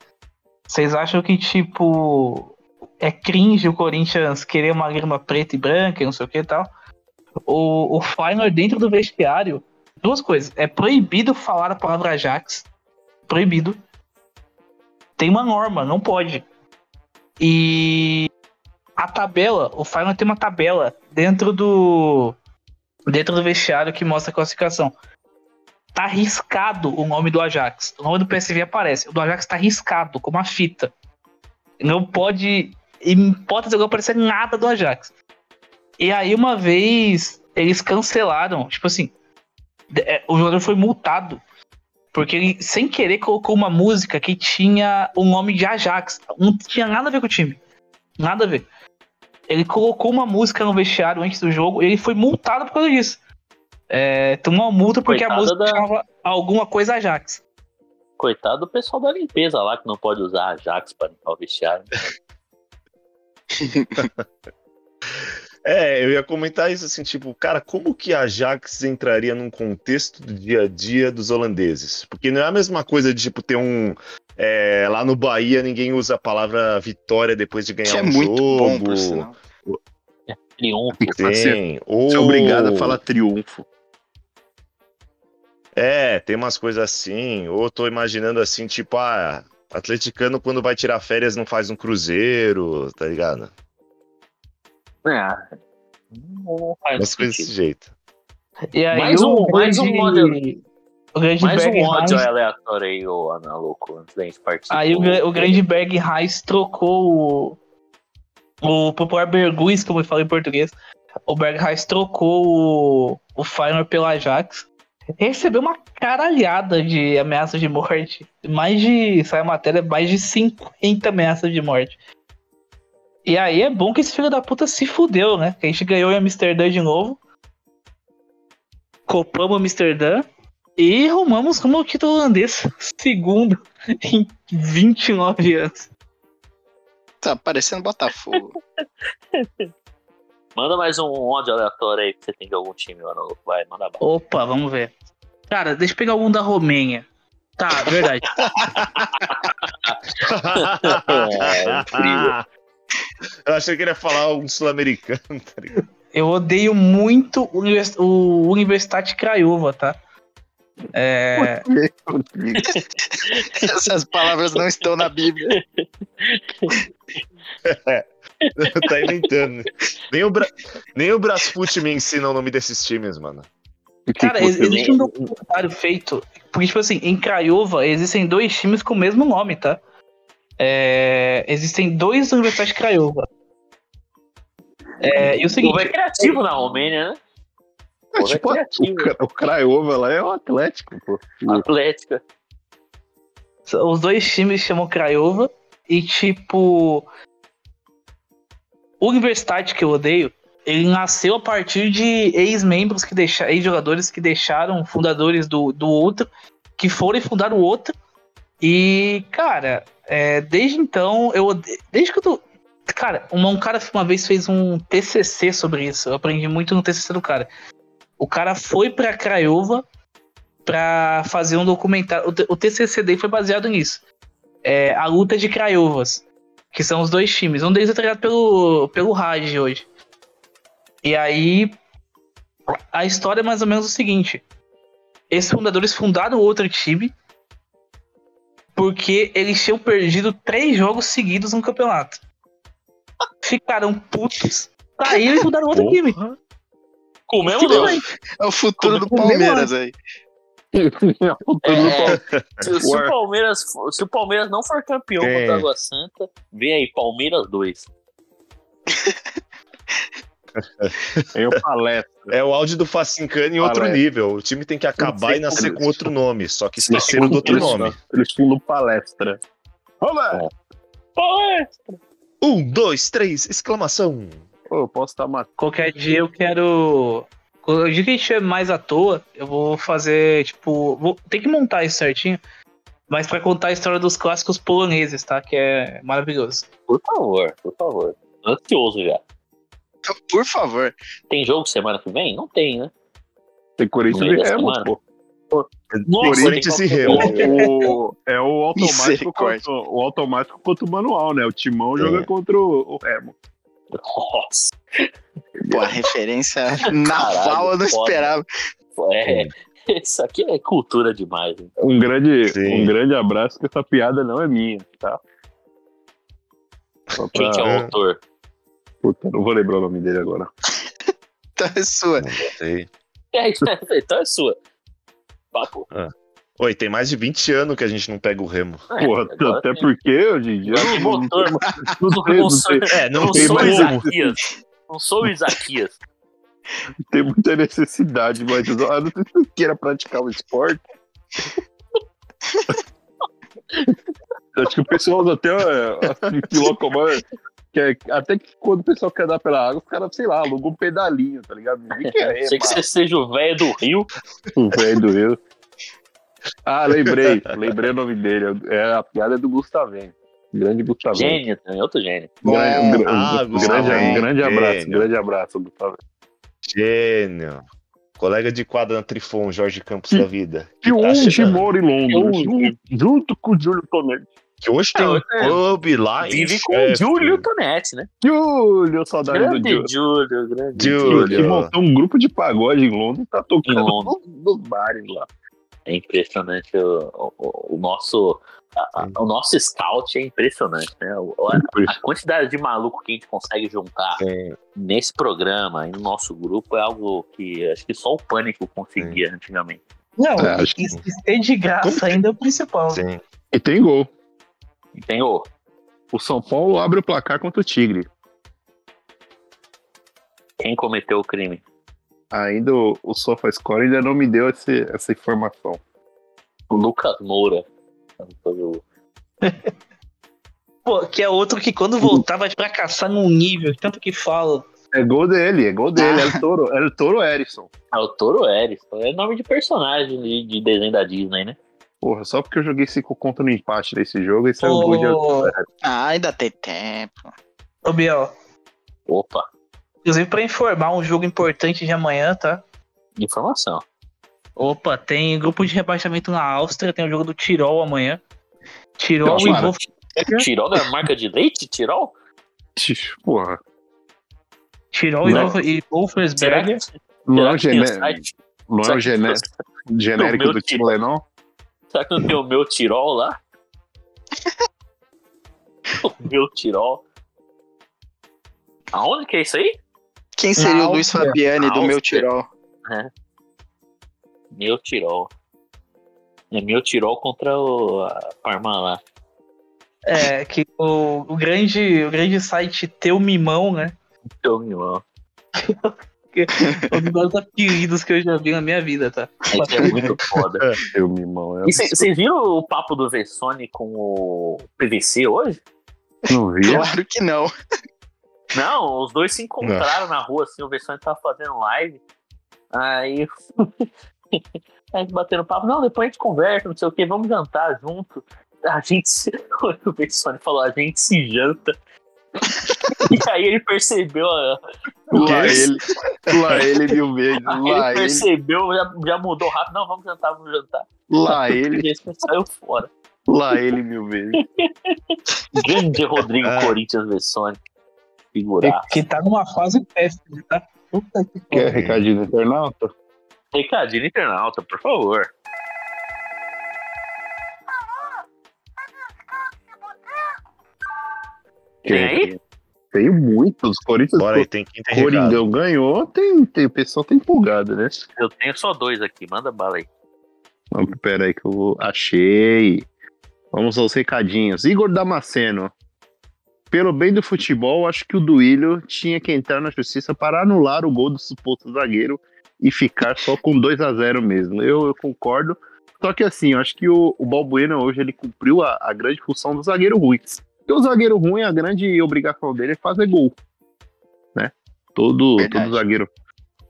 Vocês acham que, tipo, é cringe o Corinthians querer uma grama preta e branca e não sei o que e tal? O, o dentro do vestiário, duas coisas. É proibido falar a palavra Ajax. Proibido. Tem uma norma, não pode. E a tabela, o Feyenoord tem uma tabela dentro do dentro do vestiário que mostra a classificação. Tá riscado o nome do Ajax. O nome do PSV aparece. O do Ajax tá riscado, com uma fita. Não pode, em hipótese alguma, aparecer nada do Ajax. E aí, uma vez, eles cancelaram. Tipo assim, é, o jogador foi multado. Porque ele, sem querer, colocou uma música que tinha o nome de Ajax. Não tinha nada a ver com o time. Nada a ver. Ele colocou uma música no vestiário antes do jogo e ele foi multado por causa disso. É, tomou uma multa porque a Coitada música da- chamava alguma coisa Ajax. Coitado do pessoal da limpeza lá, que não pode usar Ajax pra limpar o vestiário. É, eu ia comentar isso assim, tipo, cara, como que a Ajax entraria num contexto do dia a dia dos holandeses? Porque não é a mesma coisa de, tipo, ter um. é, lá no Bahia ninguém usa a palavra vitória depois de ganhar Que é um muito jogo. bom, por sinal. Triunfo. Tem. Ou... Ser obrigado a falar triunfo. É, tem umas coisas assim. Ou tô imaginando assim, tipo, ah, atleticano quando vai tirar férias não faz um cruzeiro, tá ligado? É. Umas coisas desse jeito. E aí Mais um- mais um grande, ódio- o grande Mais um ódio Heinz- aleatório aí, ô Ana Louco, antes da gente partir. Aí o, o grande Berg Reis trocou o, o popular Berguis, como eu falo em português. O Berg Reis trocou o, o Feyenoord pelo Ajax. Recebeu uma caralhada de ameaças de morte. Mais de, sai a matéria, mais de 50 ameaças de morte. E aí é bom que esse filho da puta se fudeu, né? Que a gente ganhou em Amsterdã de novo. Copamos Amsterdã. E rumamos como o título holandês. Segundo em 29 anos. Tá parecendo Botafogo. Manda mais um ódio aleatório aí que você tem de algum time, mano. Vai, manda bala. Opa, vamos ver. Cara, deixa eu pegar algum da Romênia. Tá, verdade. É, incrível. Eu achei que ele ia falar um sul-americano, tá ligado? Eu odeio muito o, Univers- o Universidade Craiova, tá? É, Essas palavras não estão na Bíblia. tá inventando. Nem o, Bra... Nem o Brasfoot me ensina o nome desses times, mano. cara, ex- existe um documentário feito. Porque, tipo assim, em Craiova existem dois times com o mesmo nome, tá? É, existem dois Universidades Craiova. É, e o O seguinte, é criativo na Romênia, né? É, é tipo, o, o Craiova lá é o Atlético, pô. Atlética. os dois times chamam Craiova e, tipo. O Universidade que eu odeio, ele nasceu a partir de ex-membros que deixaram, ex-jogadores que deixaram fundadores do, do outro, que foram e fundaram o outro. E, cara, é, desde então, eu desde que eu tô. Cara, um, um cara uma vez fez um TCC sobre isso. Eu aprendi muito no TCC do cara. O cara foi pra Craiova pra fazer um documentário. O, o TCC dele foi baseado nisso. É, a luta de Craiovas, que são os dois times. Um deles é treinado pelo, pelo Raj hoje. E aí, a história é mais ou menos o seguinte: esses fundadores fundaram outro time porque eles tinham perdido três jogos seguidos no campeonato. Ficaram putos, saíram e fundaram outro Porra. time. Com o mesmo Deus. bem. É o futuro do Como- Palmeiras aí. É, se, se o. Palmeiras, for- se o Palmeiras não for campeão É. contra a Água Santa, vem aí, Palmeiras 2. É o Palestra. É o áudio do Facincani em outro Palestra. nível. O time tem que acabar e nascer com outro nome, só que esqueceram do outro Eles- nome. Eles fundam Palestra. Olá! Palestra! Um, dois, três, exclamação. Pô, eu posso estar matando. Qualquer dia eu quero. O dia que a gente estiver mais à toa, eu vou fazer, tipo. Vou... Tem que montar isso certinho. Mas pra contar a história dos clássicos poloneses, tá? Que é maravilhoso. Por favor, por favor. Ansioso já. Então, por favor. Tem jogo semana que vem? Não tem, né? Tem Corinthians e Remo, semana. pô. Nossa, Corinthians e Remo. O, é o automático, contra, o automático contra o manual, né? O Timão joga É. contra o, o Remo. Nossa, Pô, a referência naval eu não foda. esperava. é. Isso aqui é cultura demais. hein? Um grande, Sim. um grande abraço, que essa piada não é minha, tá? Quem que é o autor? Puta, não vou lembrar o nome dele agora. Então é sua. Não sei. É, então é sua. Papo. Oi, tem mais de 20 anos que a gente não pega o Remo. É, Porra, agora até tem- porque hoje em dia não, tem não, motor. não, Não, não tem, não sou, tem, É, não não sou como. Isaquias. Não sou Isaquias. tem muita necessidade, mas ah, não sei se você queira praticar o esporte. Acho que o pessoal até é, assim, se locomove, que é- até que quando o pessoal quer dar pela água, os caras, sei lá, alugam um pedalinho, tá ligado? Ninguém quer Sei que você seja o velho do Rio. o velho do Rio. Ah, lembrei, lembrei o nome dele. É a piada do Gustavinho. Grande Gustavinho. Gênio também, outro gênio. Grande, um, gra- Ah, grande, Gustavinho, um grande abraço, gênio. grande abraço, Gustavo. Gênio. Colega de quadra na Trifon, Jorge Campos da vida. Que tá hoje chegando. mora em Londres, junto, junto com o Júlio Tonetti. Que hoje tem Não, um é. pub lá em Vive com o. Júlio Tonetti, né? Júlio, saudade do Grande Júlio. Júlio, grande Júlio. Que montou um grupo de pagode em Londres e tá tocando Em Londres. nos, bares lá. É impressionante o, o- o nosso. a- a- o nosso scout é impressionante, né? A, a quantidade de maluco que a gente consegue juntar Sim, nesse programa e no nosso grupo é algo que acho que só o pânico conseguia antigamente. Não, É, acho e e ser de graça ainda é o principal. sim. E tem gol. E tem o. O São Paulo abre o placar contra o Tigre. Quem cometeu o crime? Ainda o, o SofaScore ainda não me deu esse- essa informação. O Lucas Moura. Pô, que é outro que quando voltar vai fracassar num nível, tanto que fala. É gol dele, é gol dele. É o Toro, é o Toro Erisson. É o Toro Eris. É nome de personagem de, de desenho da Disney, né? Porra, só porque eu joguei cinco contra no empate desse jogo, esse é o Ô, Ah, ainda tem tempo. ô Biel, Opa. Inclusive, pra informar um jogo importante de amanhã, tá? Informação. Opa, tem grupo de rebaixamento na Áustria, tem o jogo do Tirol amanhã. Tirol Não, e. Wolf... Tirol é marca de leite? Tirol? Porra. Tirol e Não. E que, Não é o, gené- não é o gené- genérico do tio. Será que não tem o meu Tirol lá? o meu Tirol. Aonde que é isso aí? Quem seria Na o Luiz Áustria. Fabiani do meu. Tirol? Meu Tirol. É meu Tirol contra o a Parma lá. É, que o, o grande, o grande site Teu Mimão, né? Teu Milão. Um dos maiores apelidos que eu já vi na minha vida, tá? Esse é muito foda. Eu mimão. É E vocês viram o papo do Vessone com o PVC hoje? não vi. Claro que não. Não, os dois se encontraram na rua, assim, o Vessone tava fazendo live. Aí. a gente batendo papo, não, depois a gente conversa, não sei o que, vamos jantar junto. A gente se. O Vessone falou, a gente se janta. e aí ele percebeu a. Lá ele, lá ele mil vezes. Ele Lá ele, percebeu, já, já mudou rápido. Não, vamos jantar, vamos jantar. lá ele, esse saiu fora. lá ele mil vezes. Grande Rodrigo Ah. Corinthians Vessone. Figurar. Que tá numa fase péssima, tá? Puta que Quer recadinho internauta? Recadinho internauta, por favor. Tem aí? Tem muitos. Corinthians, Bora aí, tem quem tem recado. Coringão ganhou, tem, tem, o pessoal tá empolgado, né? Eu tenho só dois aqui, manda bala aí. Vamos, pera aí que eu vou... achei. Vamos aos recadinhos. Igor Damasceno. Pelo bem do futebol, acho que o Duílio tinha que entrar na justiça para anular o gol do suposto zagueiro e ficar só com 2 a 0 mesmo. Eu, eu concordo. Só que assim, eu acho que o, o Balbuena hoje ele cumpriu a, a grande função do zagueiro ruim. Porque o zagueiro ruim, a grande obrigação dele é fazer gol. Né? Todo, Verdade. todo zagueiro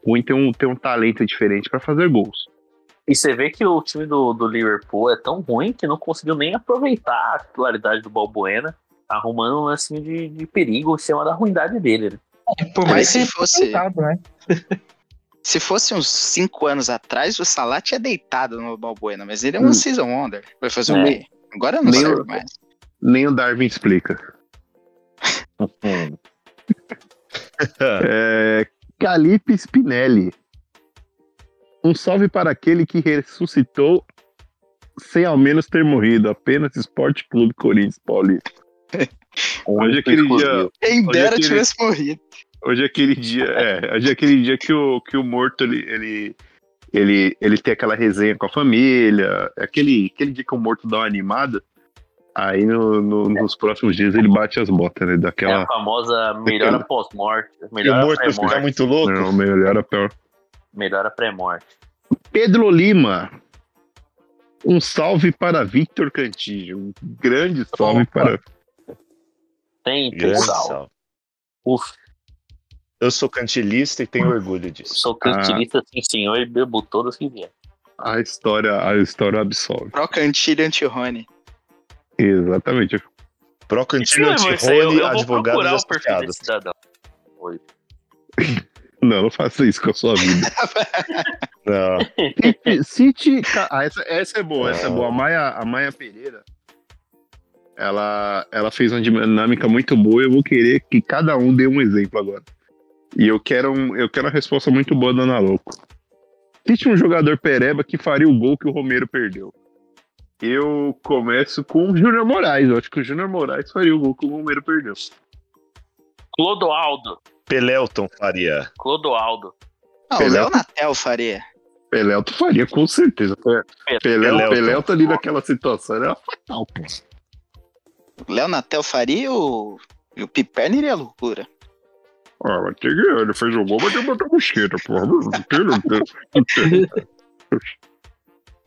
ruim tem um, tem um talento diferente para fazer gols. E você vê que o time do, do Liverpool é tão ruim que não conseguiu nem aproveitar a titularidade do Balbuena, arrumando um lance de, de perigo em cima da ruindade dele. Né? Por Mas mais se que fosse- tentado, né? Se fosse uns 5 anos atrás, o Salah tinha deitado no Balbuena, mas ele é Hum. um season wonder. Vai fazer o É. quê? Agora não Nem serve o- mais. Nem o Darwin explica. É, Calipe Spinelli. Um salve para aquele que ressuscitou sem ao menos ter morrido. Apenas Esporte Clube Corinthians Paulista. Hoje é aquele dia, Quem Olha dera aquele- tivesse morrido. hoje é aquele dia, é, hoje é aquele dia que o, que o morto ele, ele, ele, ele tem aquela resenha com a família, é aquele, aquele dia que o morto dá uma animada. Aí no- no- nos próximos dias ele bate as botas, né? É Daquela. a famosa melhora pós-morte. E o Melhora morto ficar muito louco. Não, melhor a pior. Melhora pré-morte. Pedro Lima. Um salve para Victor Cantillo. Um grande salve Opa. para. Tem Grande pessoal. salve. Uf, Eu sou cantilista e tenho orgulho disso. sou cantilista, sim senhor, e bebo todas que vier. A história, a história absolve. Pro Cantilho Antirone. Exatamente. Pro cantilho Isso mesmo, isso aí, eu, antirrone, advogado cidadão. Hoje. Não, não faça isso com a sua vida. Não. Ca- Ah, essa, essa é boa, essa é boa. A Maia, a Maia Pereira. Ela, ela fez uma dinâmica muito boa. Eu vou querer que cada um dê um exemplo agora. E eu quero, um, eu quero uma resposta muito boa da Ana Louco. Cite um jogador pereba que faria o gol que o Romero perdeu. Eu começo com o Júnior Moraes. Eu acho que o Júnior Moraes faria o gol que o Romero perdeu. Clodoaldo. Pelelton faria. Clodoaldo. Não, o Pelé. Léo Natel faria. Pelé tu faria, com certeza. Pelé tá ali naquela situação. Era fatal, pô. O Léo Natel faria o. E o Piperno iria à loucura. Ah, mas tem que, ele fez o gol, mas tem que botar a mosqueta, porra.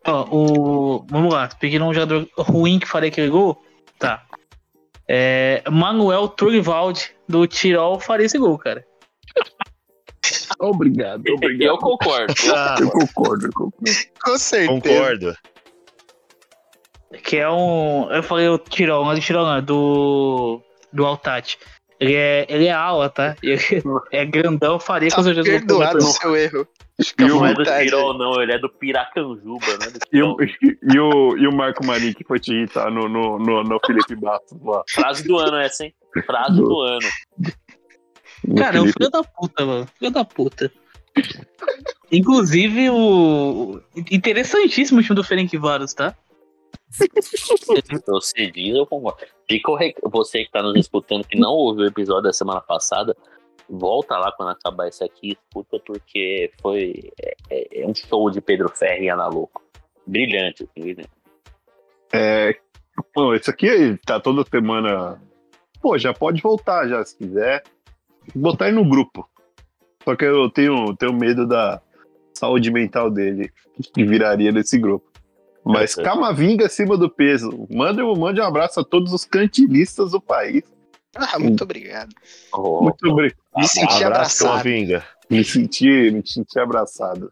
Ó, o. Vamos lá, peguei um jogador ruim que faria aquele gol. Tá. É, Manuel Turvald do Tirol faria esse gol, cara. obrigado, Eu obrigado. concordo. Ah, Eu concordo, eu concordo. Com certeza. concordo. Que é um. Eu falei o Tirol, mas o Tirol não, é do. Do Altat. Ele é, ele é ala, tá? Ele é grandão, faria Tá com certeza. perdoado o seu erro. À Não é do. Tirol, não, ele é do Piracanjuba, né? Do E o, e, o, e o Marco Marinho que foi te irritar no, no, no, no Felipe Bastos lá. Frase do ano essa, hein? Frase do ano. No Cara, é um filho da puta, mano. Filho da puta. Inclusive, o. Interessantíssimo o time do Ferenc Varos, tá? Você diz, eu concordo. Você que tá nos escutando, que não ouviu o episódio da semana passada, volta lá quando acabar esse aqui, escuta, porque foi é, é- é um show de Pedro Ferri e Ana Louco. Brilhante, brilhante. É, bom, esse aqui tá toda semana. Pô, já pode voltar já, se quiser. Botar ele no grupo. Só que eu tenho, tenho medo da saúde mental dele, que viraria nesse grupo. Mas É. Camavinga acima do peso. Mande, mande um abraço a todos os cantilistas do país. Ah, muito obrigado. Oh, Muito obrigado. Me senti Abraço, abraçado. Camavinga. Me senti, me senti abraçado.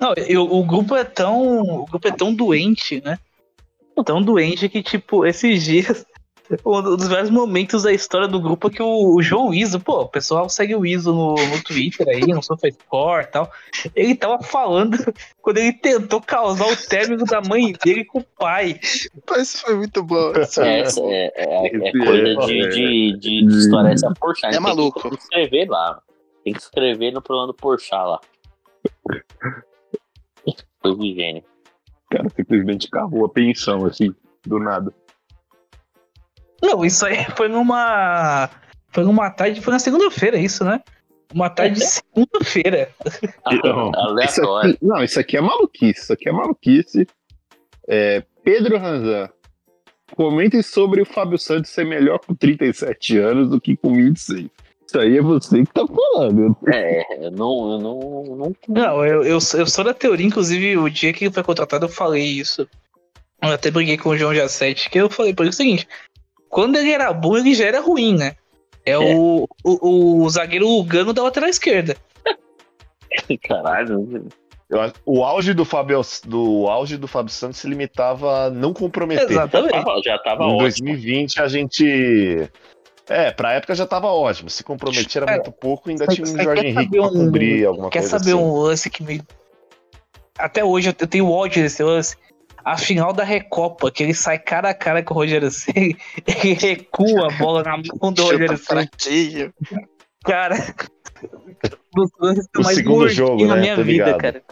Não, eu- o grupo é tão. O grupo é tão doente, né? Tão doente que, tipo, esses dias. Um dos vários momentos da história do grupo é que o, o João Iso, pô, o pessoal segue o Iso no, no Twitter aí, no SofaScore e tal. Ele tava falando quando ele tentou causar o término da mãe dele com o pai. Isso foi muito bom. É, essa é, é, é coisa é- de, de, de, de história essa Porchat. É maluco. Tem que escrever lá. Tem que escrever no programa do Porchat lá. Coisa de gênio. O cara simplesmente cavou a pensão, assim, do nada. Não, isso aí foi numa. Foi numa tarde, foi na segunda-feira, isso, né? Uma tarde de segunda-feira. Não, Isso Aleatório. aqui, não, isso aqui é maluquice. Isso aqui é maluquice. É, Pedro Ranzan, comente sobre o Fábio Santos ser melhor com 37 anos do que com 26. Isso aí é você que tá falando. É, eu não, eu não, não Não, eu, eu, sou- eu sou da teoria, inclusive, o dia que ele foi contratado, eu falei isso. Eu até briguei com o João Jacete, que eu falei por o seguinte: quando ele era bom, ele já era ruim, né? É, O, o, o zagueiro Lugano da lateral esquerda. Caralho. Eu o auge do Fábio, do auge do Fábio Santos se limitava a não comprometer. Já Exatamente. tava, já tava Em ótimo. 2020 a gente. É, pra época já tava ótimo. Se comprometer era É. muito pouco, ainda tinha um Jorge quer Henrique saber pra um- cobrir alguma Quer coisa saber assim. um lance que me. Até hoje eu tenho ódio desse lance. A final da Recopa, que ele sai cara a cara com o Rogério Ceni, ele recua a bola na mão do Rogério fraquinho. Cara, dos lances que eu O mais segundo mordi jogo, na né? minha Tô vida, ligado. cara.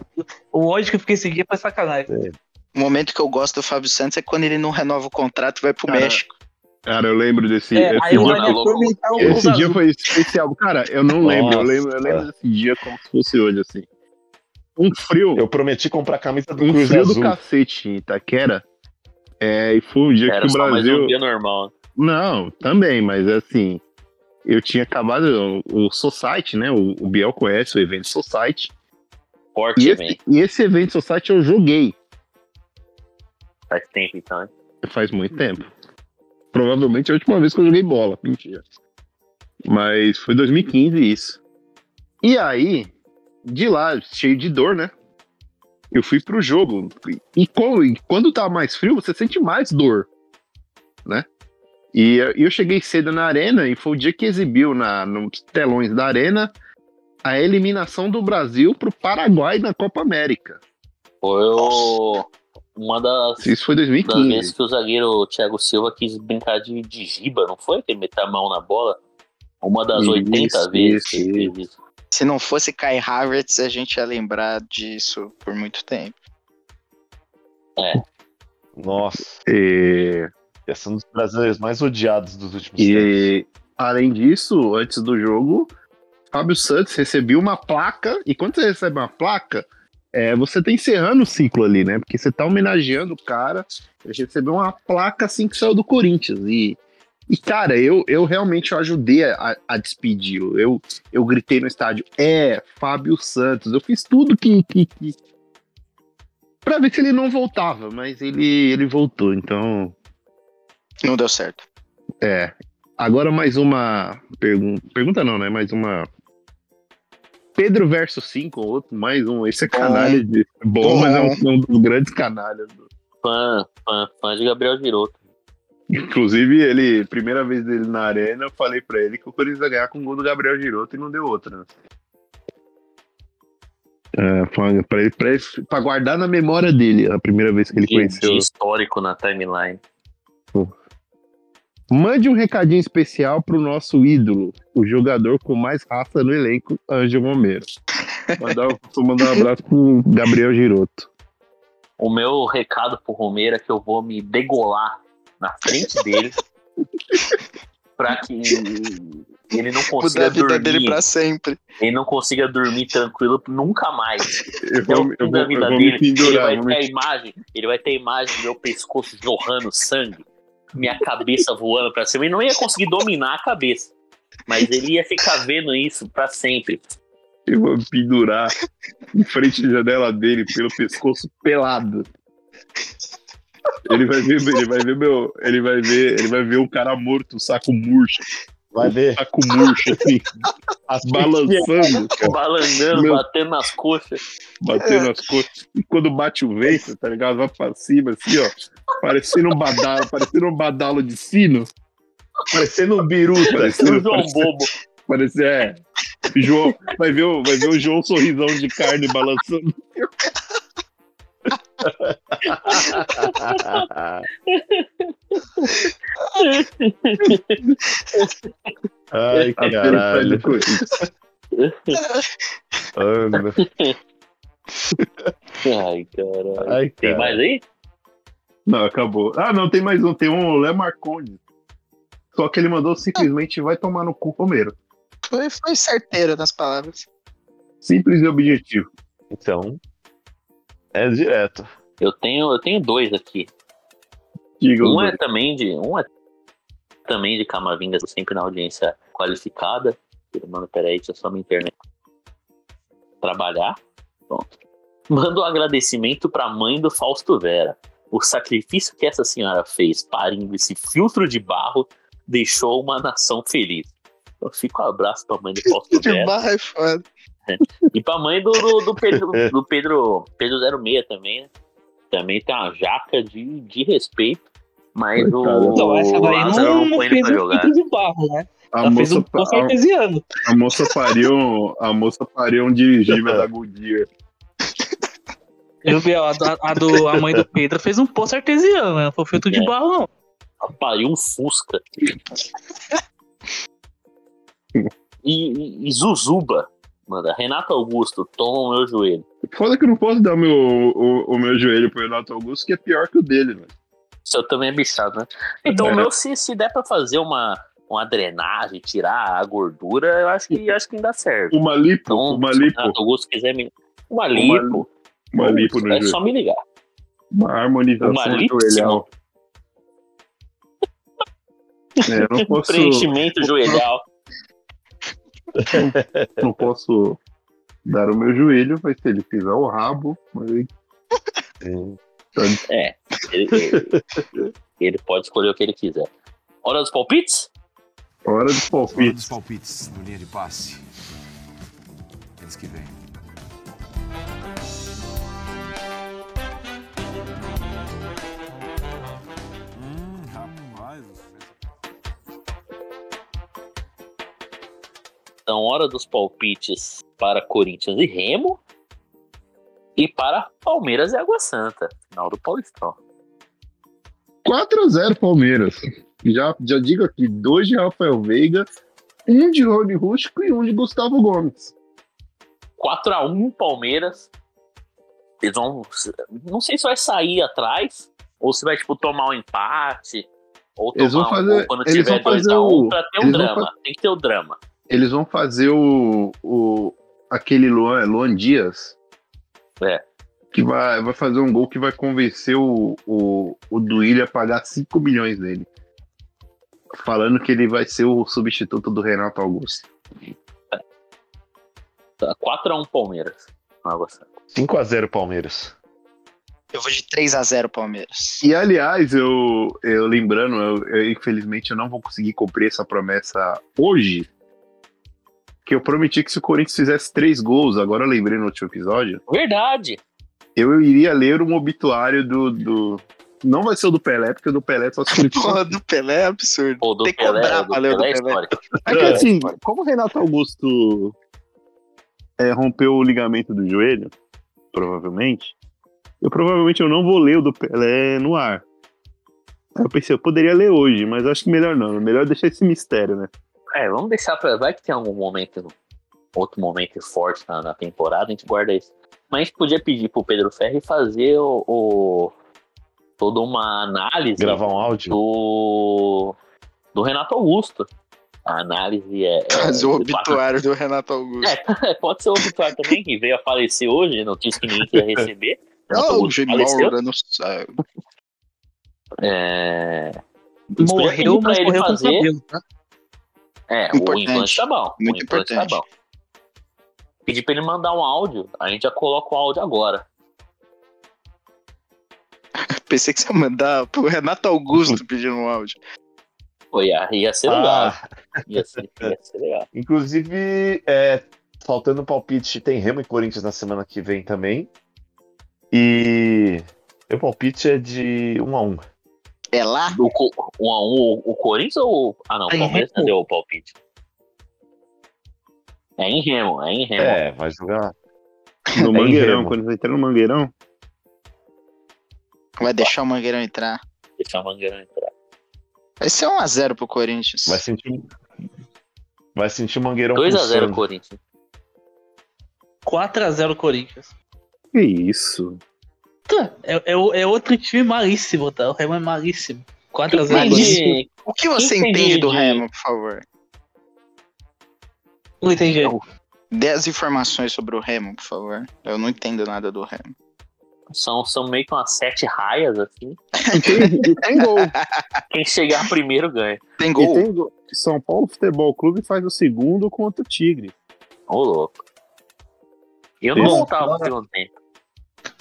O ódio que eu fiquei esse dia foi sacanagem. O momento que eu gosto do Fábio Santos é quando ele não renova o contrato e vai pro Cara, México. Cara, eu lembro desse. É, esse aí o dia, o esse dia foi especial. Cara, eu não lembro. Eu lembro, eu lembro desse dia como se fosse hoje, assim. Um frio. Eu prometi comprar a camisa do um Cruz frio Azul. do cacete em Itaquera. É, e foi um dia Era que o só mais Brasil. um dia normal. Não, também, mas assim, eu tinha acabado o, o Society, né? O, o Biel conhece o evento Society. Forte E evento. esse, e esse evento Society eu joguei Faz tempo então. hein? faz muito tempo. Provavelmente a última vez que eu joguei bola. Mentira. Mas foi 2015 isso. E aí, de lá, cheio de dor, né? Eu fui pro jogo. E quando, e quando tá mais frio, você sente mais dor, né? E eu- cheguei cedo na arena e foi o dia que exibiu na, nos telões da arena a eliminação do Brasil pro Paraguai na Copa América. Foi o- uma das, Isso foi das 2015. vezes que o zagueiro Thiago Silva quis brincar de, de giba, não foi? Que ele meteu a mão na bola. Uma das Isso, 80 vezes isso, que ele fez isso. Se não fosse Kai Havertz, a gente ia lembrar disso por muito tempo. Nossa, E, esse é um dos brasileiros mais odiados dos últimos tempos. e além disso, antes do jogo, Fábio Santos recebeu uma placa. E quando você recebe uma placa, é, você tá encerrando o ciclo ali, né? Porque você tá homenageando o cara. Ele recebeu uma placa assim que saiu do Corinthians. E, e cara, eu, eu realmente ajudei a, a despedir. Eu, eu gritei no estádio: é, Fábio Santos. Eu fiz tudo que. que, que... Pra ver se ele não voltava, mas ele, ele voltou. Então, Não deu certo. é. Agora mais uma pergunta. Pergunta não, né? Mais uma. Pedro versus 5, outro, mais um. Esse é canalha de. Bom, Bom. mas é um, um dos grandes canalhas. Fã, fã, fã de Gabriel Giroto. Inclusive, ele, primeira vez dele na arena, eu falei pra ele que o Corinthians ia ganhar com o gol do Gabriel Giroto e não deu outra. Né? É, pra, ele- pra ele- pra guardar na memória dele a primeira vez que ele De, conheceu. de histórico na timeline. Mande um recadinho especial pro nosso ídolo, o jogador com mais raça no elenco, Ângelo Romero. Mandar, vou mandar um abraço pro Gabriel Giroto. O meu recado pro Romero é que eu vou me degolar na frente dele pra que ele não Mudar consiga a vida dele dormir. pra sempre. Ele não consiga dormir tranquilo nunca mais. Eu Até vou, o eu fim vou, da eu vida dele, ele pendurar. vai vou ter me- a imagem, ele vai ter a imagem do meu pescoço jorrando sangue, minha cabeça voando pra cima. Ele não ia conseguir dominar a cabeça, mas ele ia ficar vendo isso pra sempre. Eu vou me pendurar em frente à janela dele pelo pescoço pelado. Ele vai ver, ele vai ver meu, ele vai ver, ele vai ver um cara morto, um saco murcho, Vai ver. saco murcho assim, balançando, cara, Balançando, Meu- batendo nas coxas. batendo as coisas. E quando bate o vento, tá ligado? Vai pra cima assim, ó, parecendo um badalo, parecendo um badalo de sino, Parecendo um biruta. O parecendo, João parecendo, Bobo. parecendo é, João, vai ver, o, vai ver o João sorrisão de carne balançando. Ai, caralho. Anda. Ai, caralho. Ai, Tem mais aí? Não, acabou. Ah, não, tem mais um. Tem um Lé Marcondes. Só que ele mandou simplesmente vai tomar no cu Romero. Foi, foi certeiro nas palavras. Simples e objetivo. Então. É direto. Eu tenho, eu tenho dois aqui. Diga Um é dois. também de. Um é também de Camavingas, sempre na audiência qualificada. Mano, peraí, deixa eu só minha internet trabalhar. Pronto. Manda um agradecimento pra mãe do Fausto Vera. O sacrifício que essa senhora fez parindo esse filtro de barro deixou uma nação feliz. Eu fico um abraço pra mãe do Fausto De Vera. barra é foda. E pra mãe do, do, do Pedro, do Pedro, Pedro 06 também, né? Também tem uma jaca de, de respeito. Mas o, Coitado. Então, essa daí Lázaro não, não ele fez pra um jogar. filtro de barro, né? A Ela fez moça, um poço a, a moça pariu, a moça pariu um dirigível da Goodyear. Eu vi, ó, a, do- a do, a mãe do Pedro fez um poço artesiano, né? Não foi de É. barro, não. pariu um Fusca. E, e- e Zuzuba, manda. Renato Augusto, toma o meu joelho. Foda que eu não posso dar meu, o, o meu joelho pro Renato Augusto, que é pior que o dele, velho. Seu também é bichado, né? Então É. o meu, se, se der pra fazer uma, uma drenagem, tirar a gordura, eu acho que, acho que ainda serve. Uma lipo, Então, uma se o lipo, Renato Augusto quiser me. Uma Uma lipo. uma lipo no é joelho. só me ligar. Uma harmonização Uma lipo, joelhal. É, eu não posso, Preenchimento joelhal. Não posso dar o meu joelho, mas se ele fizer o rabo, aí É. Ele, ele- ele pode escolher o que ele quiser. Hora dos palpites? hora de Hora palpite. dos palpites no linha de passe. Eles que vêm. Então, hora dos palpites para Corinthians e Remo. E para Palmeiras e Água Santa. Final do Paulistão. 4x0 Palmeiras. Já, já digo aqui, dois de Rafael Veiga, um de Rony Rústico e um de Gustavo Gomes. 4x1 Palmeiras. Eles vão. Não sei se vai sair atrás. Ou se vai, tipo, tomar um empate. Ou Eles tomar vão fazer- um quando eles tiver vão fazer 2x1 o- pra ter o eles vão drama. Tem que ter o drama. Eles vão fazer o, o aquele Luan, Luan Dias. É. Que vai, vai fazer um gol que vai convencer o, o, o Duílio a pagar 5 milhões dele. Falando que ele vai ser o substituto do Renato Augusto. 4x1 Palmeiras. Água Santa. 5x0 Palmeiras. Eu vou de 3x0 Palmeiras. E aliás, eu, eu lembrando, eu, eu, infelizmente eu não vou conseguir cumprir essa promessa hoje. Que eu prometi que se o Corinthians fizesse três gols, agora eu lembrei no último episódio, Verdade. eu iria ler um obituário do, do, Não vai ser o do Pelé, porque o do Pelé só se Porra, do Pelé é absurdo. Pô, do Tem que Pelé, cobrar pra ler o do Pelé é Pelé. É que assim, como o Renato Augusto é, rompeu o ligamento do joelho, provavelmente, eu provavelmente eu não vou ler o do Pelé no ar. Aí eu pensei, eu poderia ler hoje, mas acho que melhor não. Melhor deixar esse mistério, né? É, vamos deixar pra. Vai que tem algum momento, outro momento forte na, na temporada, a gente guarda isso. Mas a gente podia pedir pro Pedro Ferri fazer o, o- toda uma análise Gravar um áudio. do, do Renato Augusto. A análise é. é- Fazer o de- obituário do Renato Augusto. É, pode ser o obituário também, que veio a falecer hoje, notícia que ninguém queria receber. Renato Augusto faleceu. Gilmar no céu. É, Morreu, pra mas ele morreu com fazer- cabelo, tá? É o Importante. implante tá bom. Muito o implante importante. tá bom. Pedir pra ele mandar um áudio, a gente já coloca o áudio agora. Pensei que você ia mandar pro Renato Augusto pedindo um áudio. Pô, ia, ia ser legal. Ah, Ia, ser, ia ser legal. inclusive, é, faltando palpite, tem Remo e Corinthians na semana que vem também. E meu palpite é de 1 a 1 É lá? O, um, o, o Corinthians ou. o- Ah, não, o É em Palmeiras Remo. deu o palpite. É em Remo, é em Remo. É, vai jogar. No É Mangueirão, quando vai entrar no Mangueirão. Vai deixar o Mangueirão entrar. Deixa a Mangueirão entrar. Vai ser 1x0 pro Corinthians. Vai sentir. Vai sentir o Mangueirão 2x0 pulsando. Corinthians. 4x0 Corinthians. Que isso? Tá, É, é, é outro time malíssimo, tá? O Remo é malíssimo. 4x0 Mas- Corinthians. Entendi. O que você Entendi entende do Remo, por favor? Não entendi. Dê as informações sobre o Remo, por favor. Eu não entendo nada do Remo. São, são meio que umas sete raias, assim. E tem, gol. Quem chegar primeiro ganha. Tem gol? tem gol. São Paulo Futebol Clube faz o segundo contra o Tigre. Ô, louco. Eu não voltava agora- segundo tempo.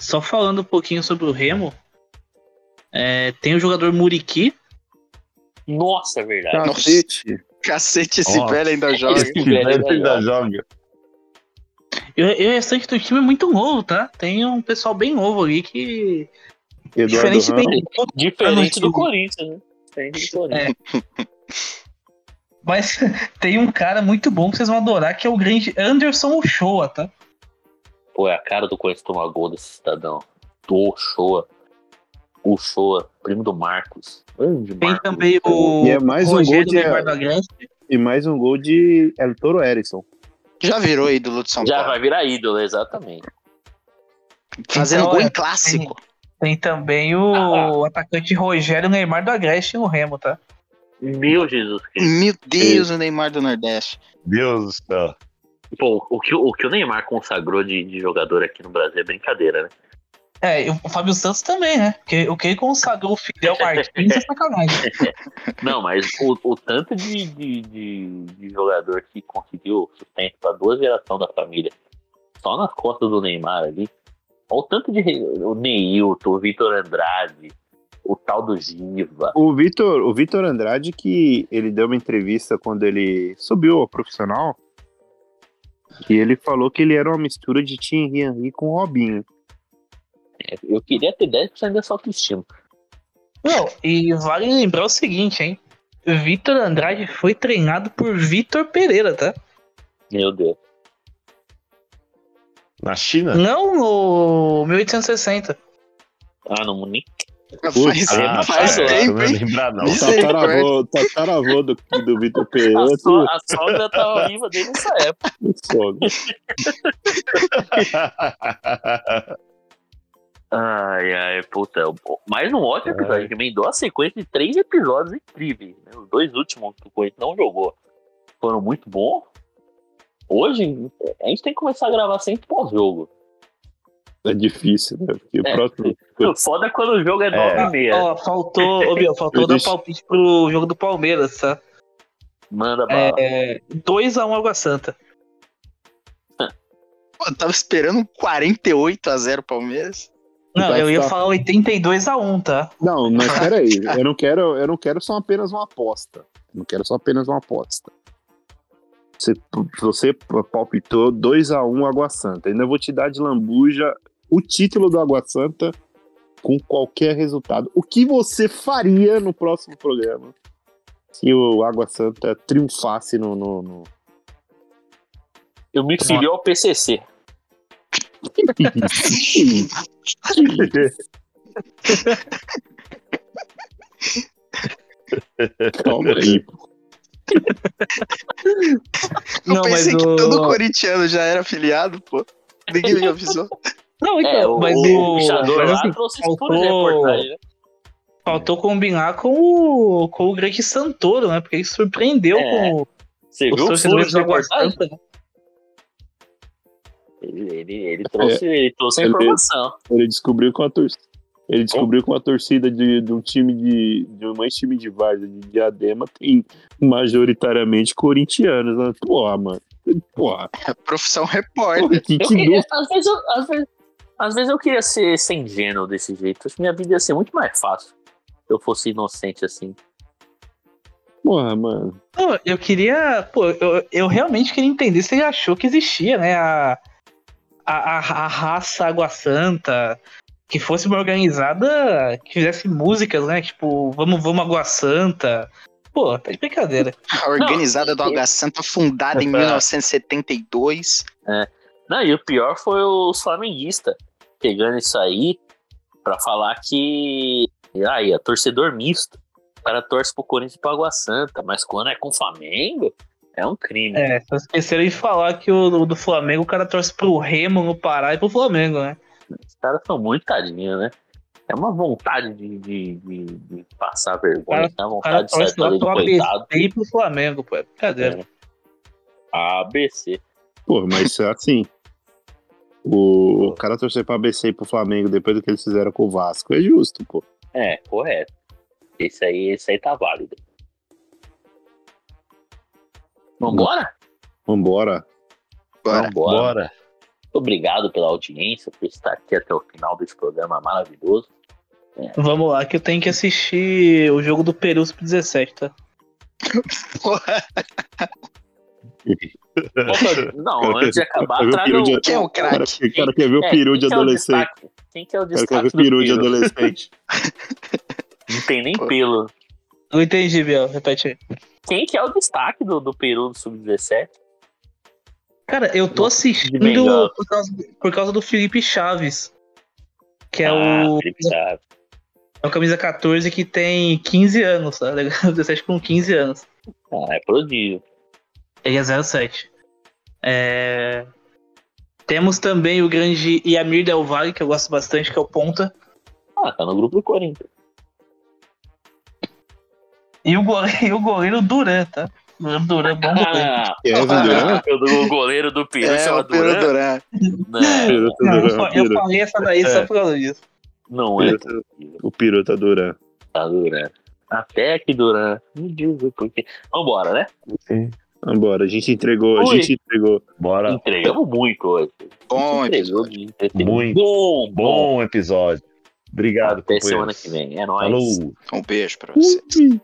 Só falando um pouquinho sobre o Remo, é, tem o jogador Muriqui. Nossa, é verdade. Cacete. Cacete, esse Nossa. velho ainda joga. Esse Que velho ainda ainda joga. E, o- e o restante do time é muito novo, tá? Tem um pessoal bem novo ali que. Eduardo Diferente Ramos. bem. Diferente do. Corinthians, né? Diferente do Corinthians. Mas tem um cara muito bom que vocês vão adorar, que é o grande Anderson Ochoa, tá? Pô, é a cara do Corinthians tomar gol desse cidadão. Do Ochoa. Ochoa, primo do Marcos. Grande Tem Marcos. também o E é mais um Rogério gol de- Neymar da Grécia. E mais um gol de El Toro Erisson. Já virou ídolo de São Já Paulo. vai virar ídolo, exatamente. Fazendo Então, gol é, em clássico. Tem também o atacante Rogério Neymar do Agreste no Remo, tá? Meu Jesus Cristo. Meu Deus, o Neymar do Nordeste. Deus do céu. Pô, o que, o que o Neymar consagrou de, de jogador aqui no Brasil é brincadeira, né? É, e o Fábio Santos também, né? Porque o que ele consagrou o Fidel Martins é sacanagem. Não, mas o, o tanto de, de, de, de jogador que conseguiu sustento para duas gerações da família, só nas costas do Neymar ali. Olha o tanto de. O Neilton, o Vitor Andrade, o tal do Giva. O Vitor, o Vitor Andrade, que ele deu uma entrevista quando ele subiu ao profissional, e ele falou que ele era uma mistura de Thierry Henry com Robinho. Eu queria ter 10% dessa autoestima. Não, e vale lembrar o seguinte, hein? Vitor Andrade foi treinado por Vitor Pereira, tá? Meu Deus. Na China? Não no 1860. Ah, não, nem. Faz, Ah, faz tá, tempo, não hein? lembrar, não. Misericórdia. Tataravô, tataravô do, do Vitor A, Pereira. so, a sogra tava viva desde essa época. sogra. Ai, ai, puta. Mais um ótimo episódio. que Emendou a sequência de três episódios incríveis. né? Os dois últimos que o Corinthians não jogou foram muito bons. Hoje, a gente tem que começar a gravar sempre pós-jogo. É difícil, né? Porque o É. próximo. Foda é quando o jogo é 9 e meia. Ó, faltou, ô, Biel, faltou dar palpite pro jogo do Palmeiras, tá? Manda bala. É, 2x1 Água Santa. Pô, eu tava esperando um 48 a 0 Palmeiras. Não, Vai eu ia ficar- falar 82x1, tá? Não, mas peraí. Eu não quero, eu não quero só apenas uma aposta. Eu não quero só apenas uma aposta. Você, você palpitou 2x1 Água Santa. Ainda vou te dar de lambuja o título do Água Santa com qualquer resultado. O que você faria no próximo programa se o Água Santa triunfasse no. no, no... Eu me filio ao PCC. Calma aí. Eu Não, pensei mas que o- todo corintiano já era afiliado, pô. Ninguém me avisou. Não, então, É, o, mas o o. pichador mas lá assim, trouxe isso por faltou- reportagem, né? Faltou combinar com o, com o grande Santoro, né? Porque ele surpreendeu É. com Você os viu o furo torcedores de do Água reportagem? Santa. né? Ele, ele, ele trouxe, ele trouxe a informação. Ele descobriu com a torcida. Ele descobriu com a torcida de, de um time de. de um time de Várzea de Diadema tem majoritariamente corintianos. Né? Porra, mano. Porra. Profissão repórter. Que, Eu que queria, dúvida. às, vezes eu, às, vezes, às vezes eu queria ser, ser ingênuo desse jeito. Acho que minha vida ia ser muito mais fácil se eu fosse inocente assim. Porra, mano. Não, eu queria. Pô, eu, eu realmente queria entender se ele achou que existia, né? A, a, a, a raça Água Santa. Que fosse uma organizada que fizesse músicas, né? Tipo, vamos, vamos Água Santa. Pô, tá de brincadeira. A organizada do Água Santa, fundada em 1972. Não, e o pior foi os flamenguistas pegando isso aí pra falar que. Aí, é torcedor misto. O cara torce pro Corinthians e pro Água Santa, mas quando é com o Flamengo, é um crime. É, só esqueceram de falar que o do, do Flamengo o cara torce pro Remo no Pará e pro Flamengo, né? Os caras são muito tadinhos, né? É uma vontade de, de, de- de passar vergonha, Cara- é uma O cara vontade de sair pro coitado. ABC e pro Flamengo, pô. É brincadeira. ABC. Pô, mas assim. O cara torcer pra ABC e pro Flamengo depois do que eles fizeram com o Vasco é justo, pô. É, correto. Esse aí, esse aí tá válido. Vambora? Vambora. Bora. Vambora. Bora. Obrigado pela audiência, por estar aqui até o final desse programa maravilhoso. Vamos lá, que eu tenho que assistir o jogo do Peru Sub-17, tá? Porra, Não, antes de acabar, traga peru o. de- quem é o craque? o cara quer ver o É, peru de é adolescente. destaque? Quem que é o O cara quer destaque ver do o peru de adolescente. Não tem nem Pô. pelo. Não entendi, Biel. Repete aí. Quem que é o destaque do, do peru do Sub-17? Cara, eu tô assistindo por causa, por causa do Felipe Chaves. Que é Ah, o, Felipe Chaves. é o camisa 14 que tem 15 anos, tá? ligado? 17 com 15 anos. Ah, é prodígio. Ele é 07. É... Temos também o grande Yamir Del Valle, que eu gosto bastante, que é o ponta. Ah, tá no grupo do Corinthians. E o goleiro, e o goleiro Duran, tá? Duran, bom goleiro. Ah, Durant? o goleiro do peru É, chama o Duran? Duran. Não, Peru tá Não, eu, Durant, fa- eu Peru. falei essa daí só É. por causa disso. não é tá- O peru tá Duran. tá Duran. Até que Duran. Me diz o porquê. Vambora, né? Vambora, a gente entregou, a Ui. gente entregou. Bora. Entregamos muito hoje. Bom A gente entregou episódio. Muito Bom, bom. Bom episódio. Obrigado, Até companheiros. semana que vem. É nóis. Falou. Um beijo pra vocês. Ui.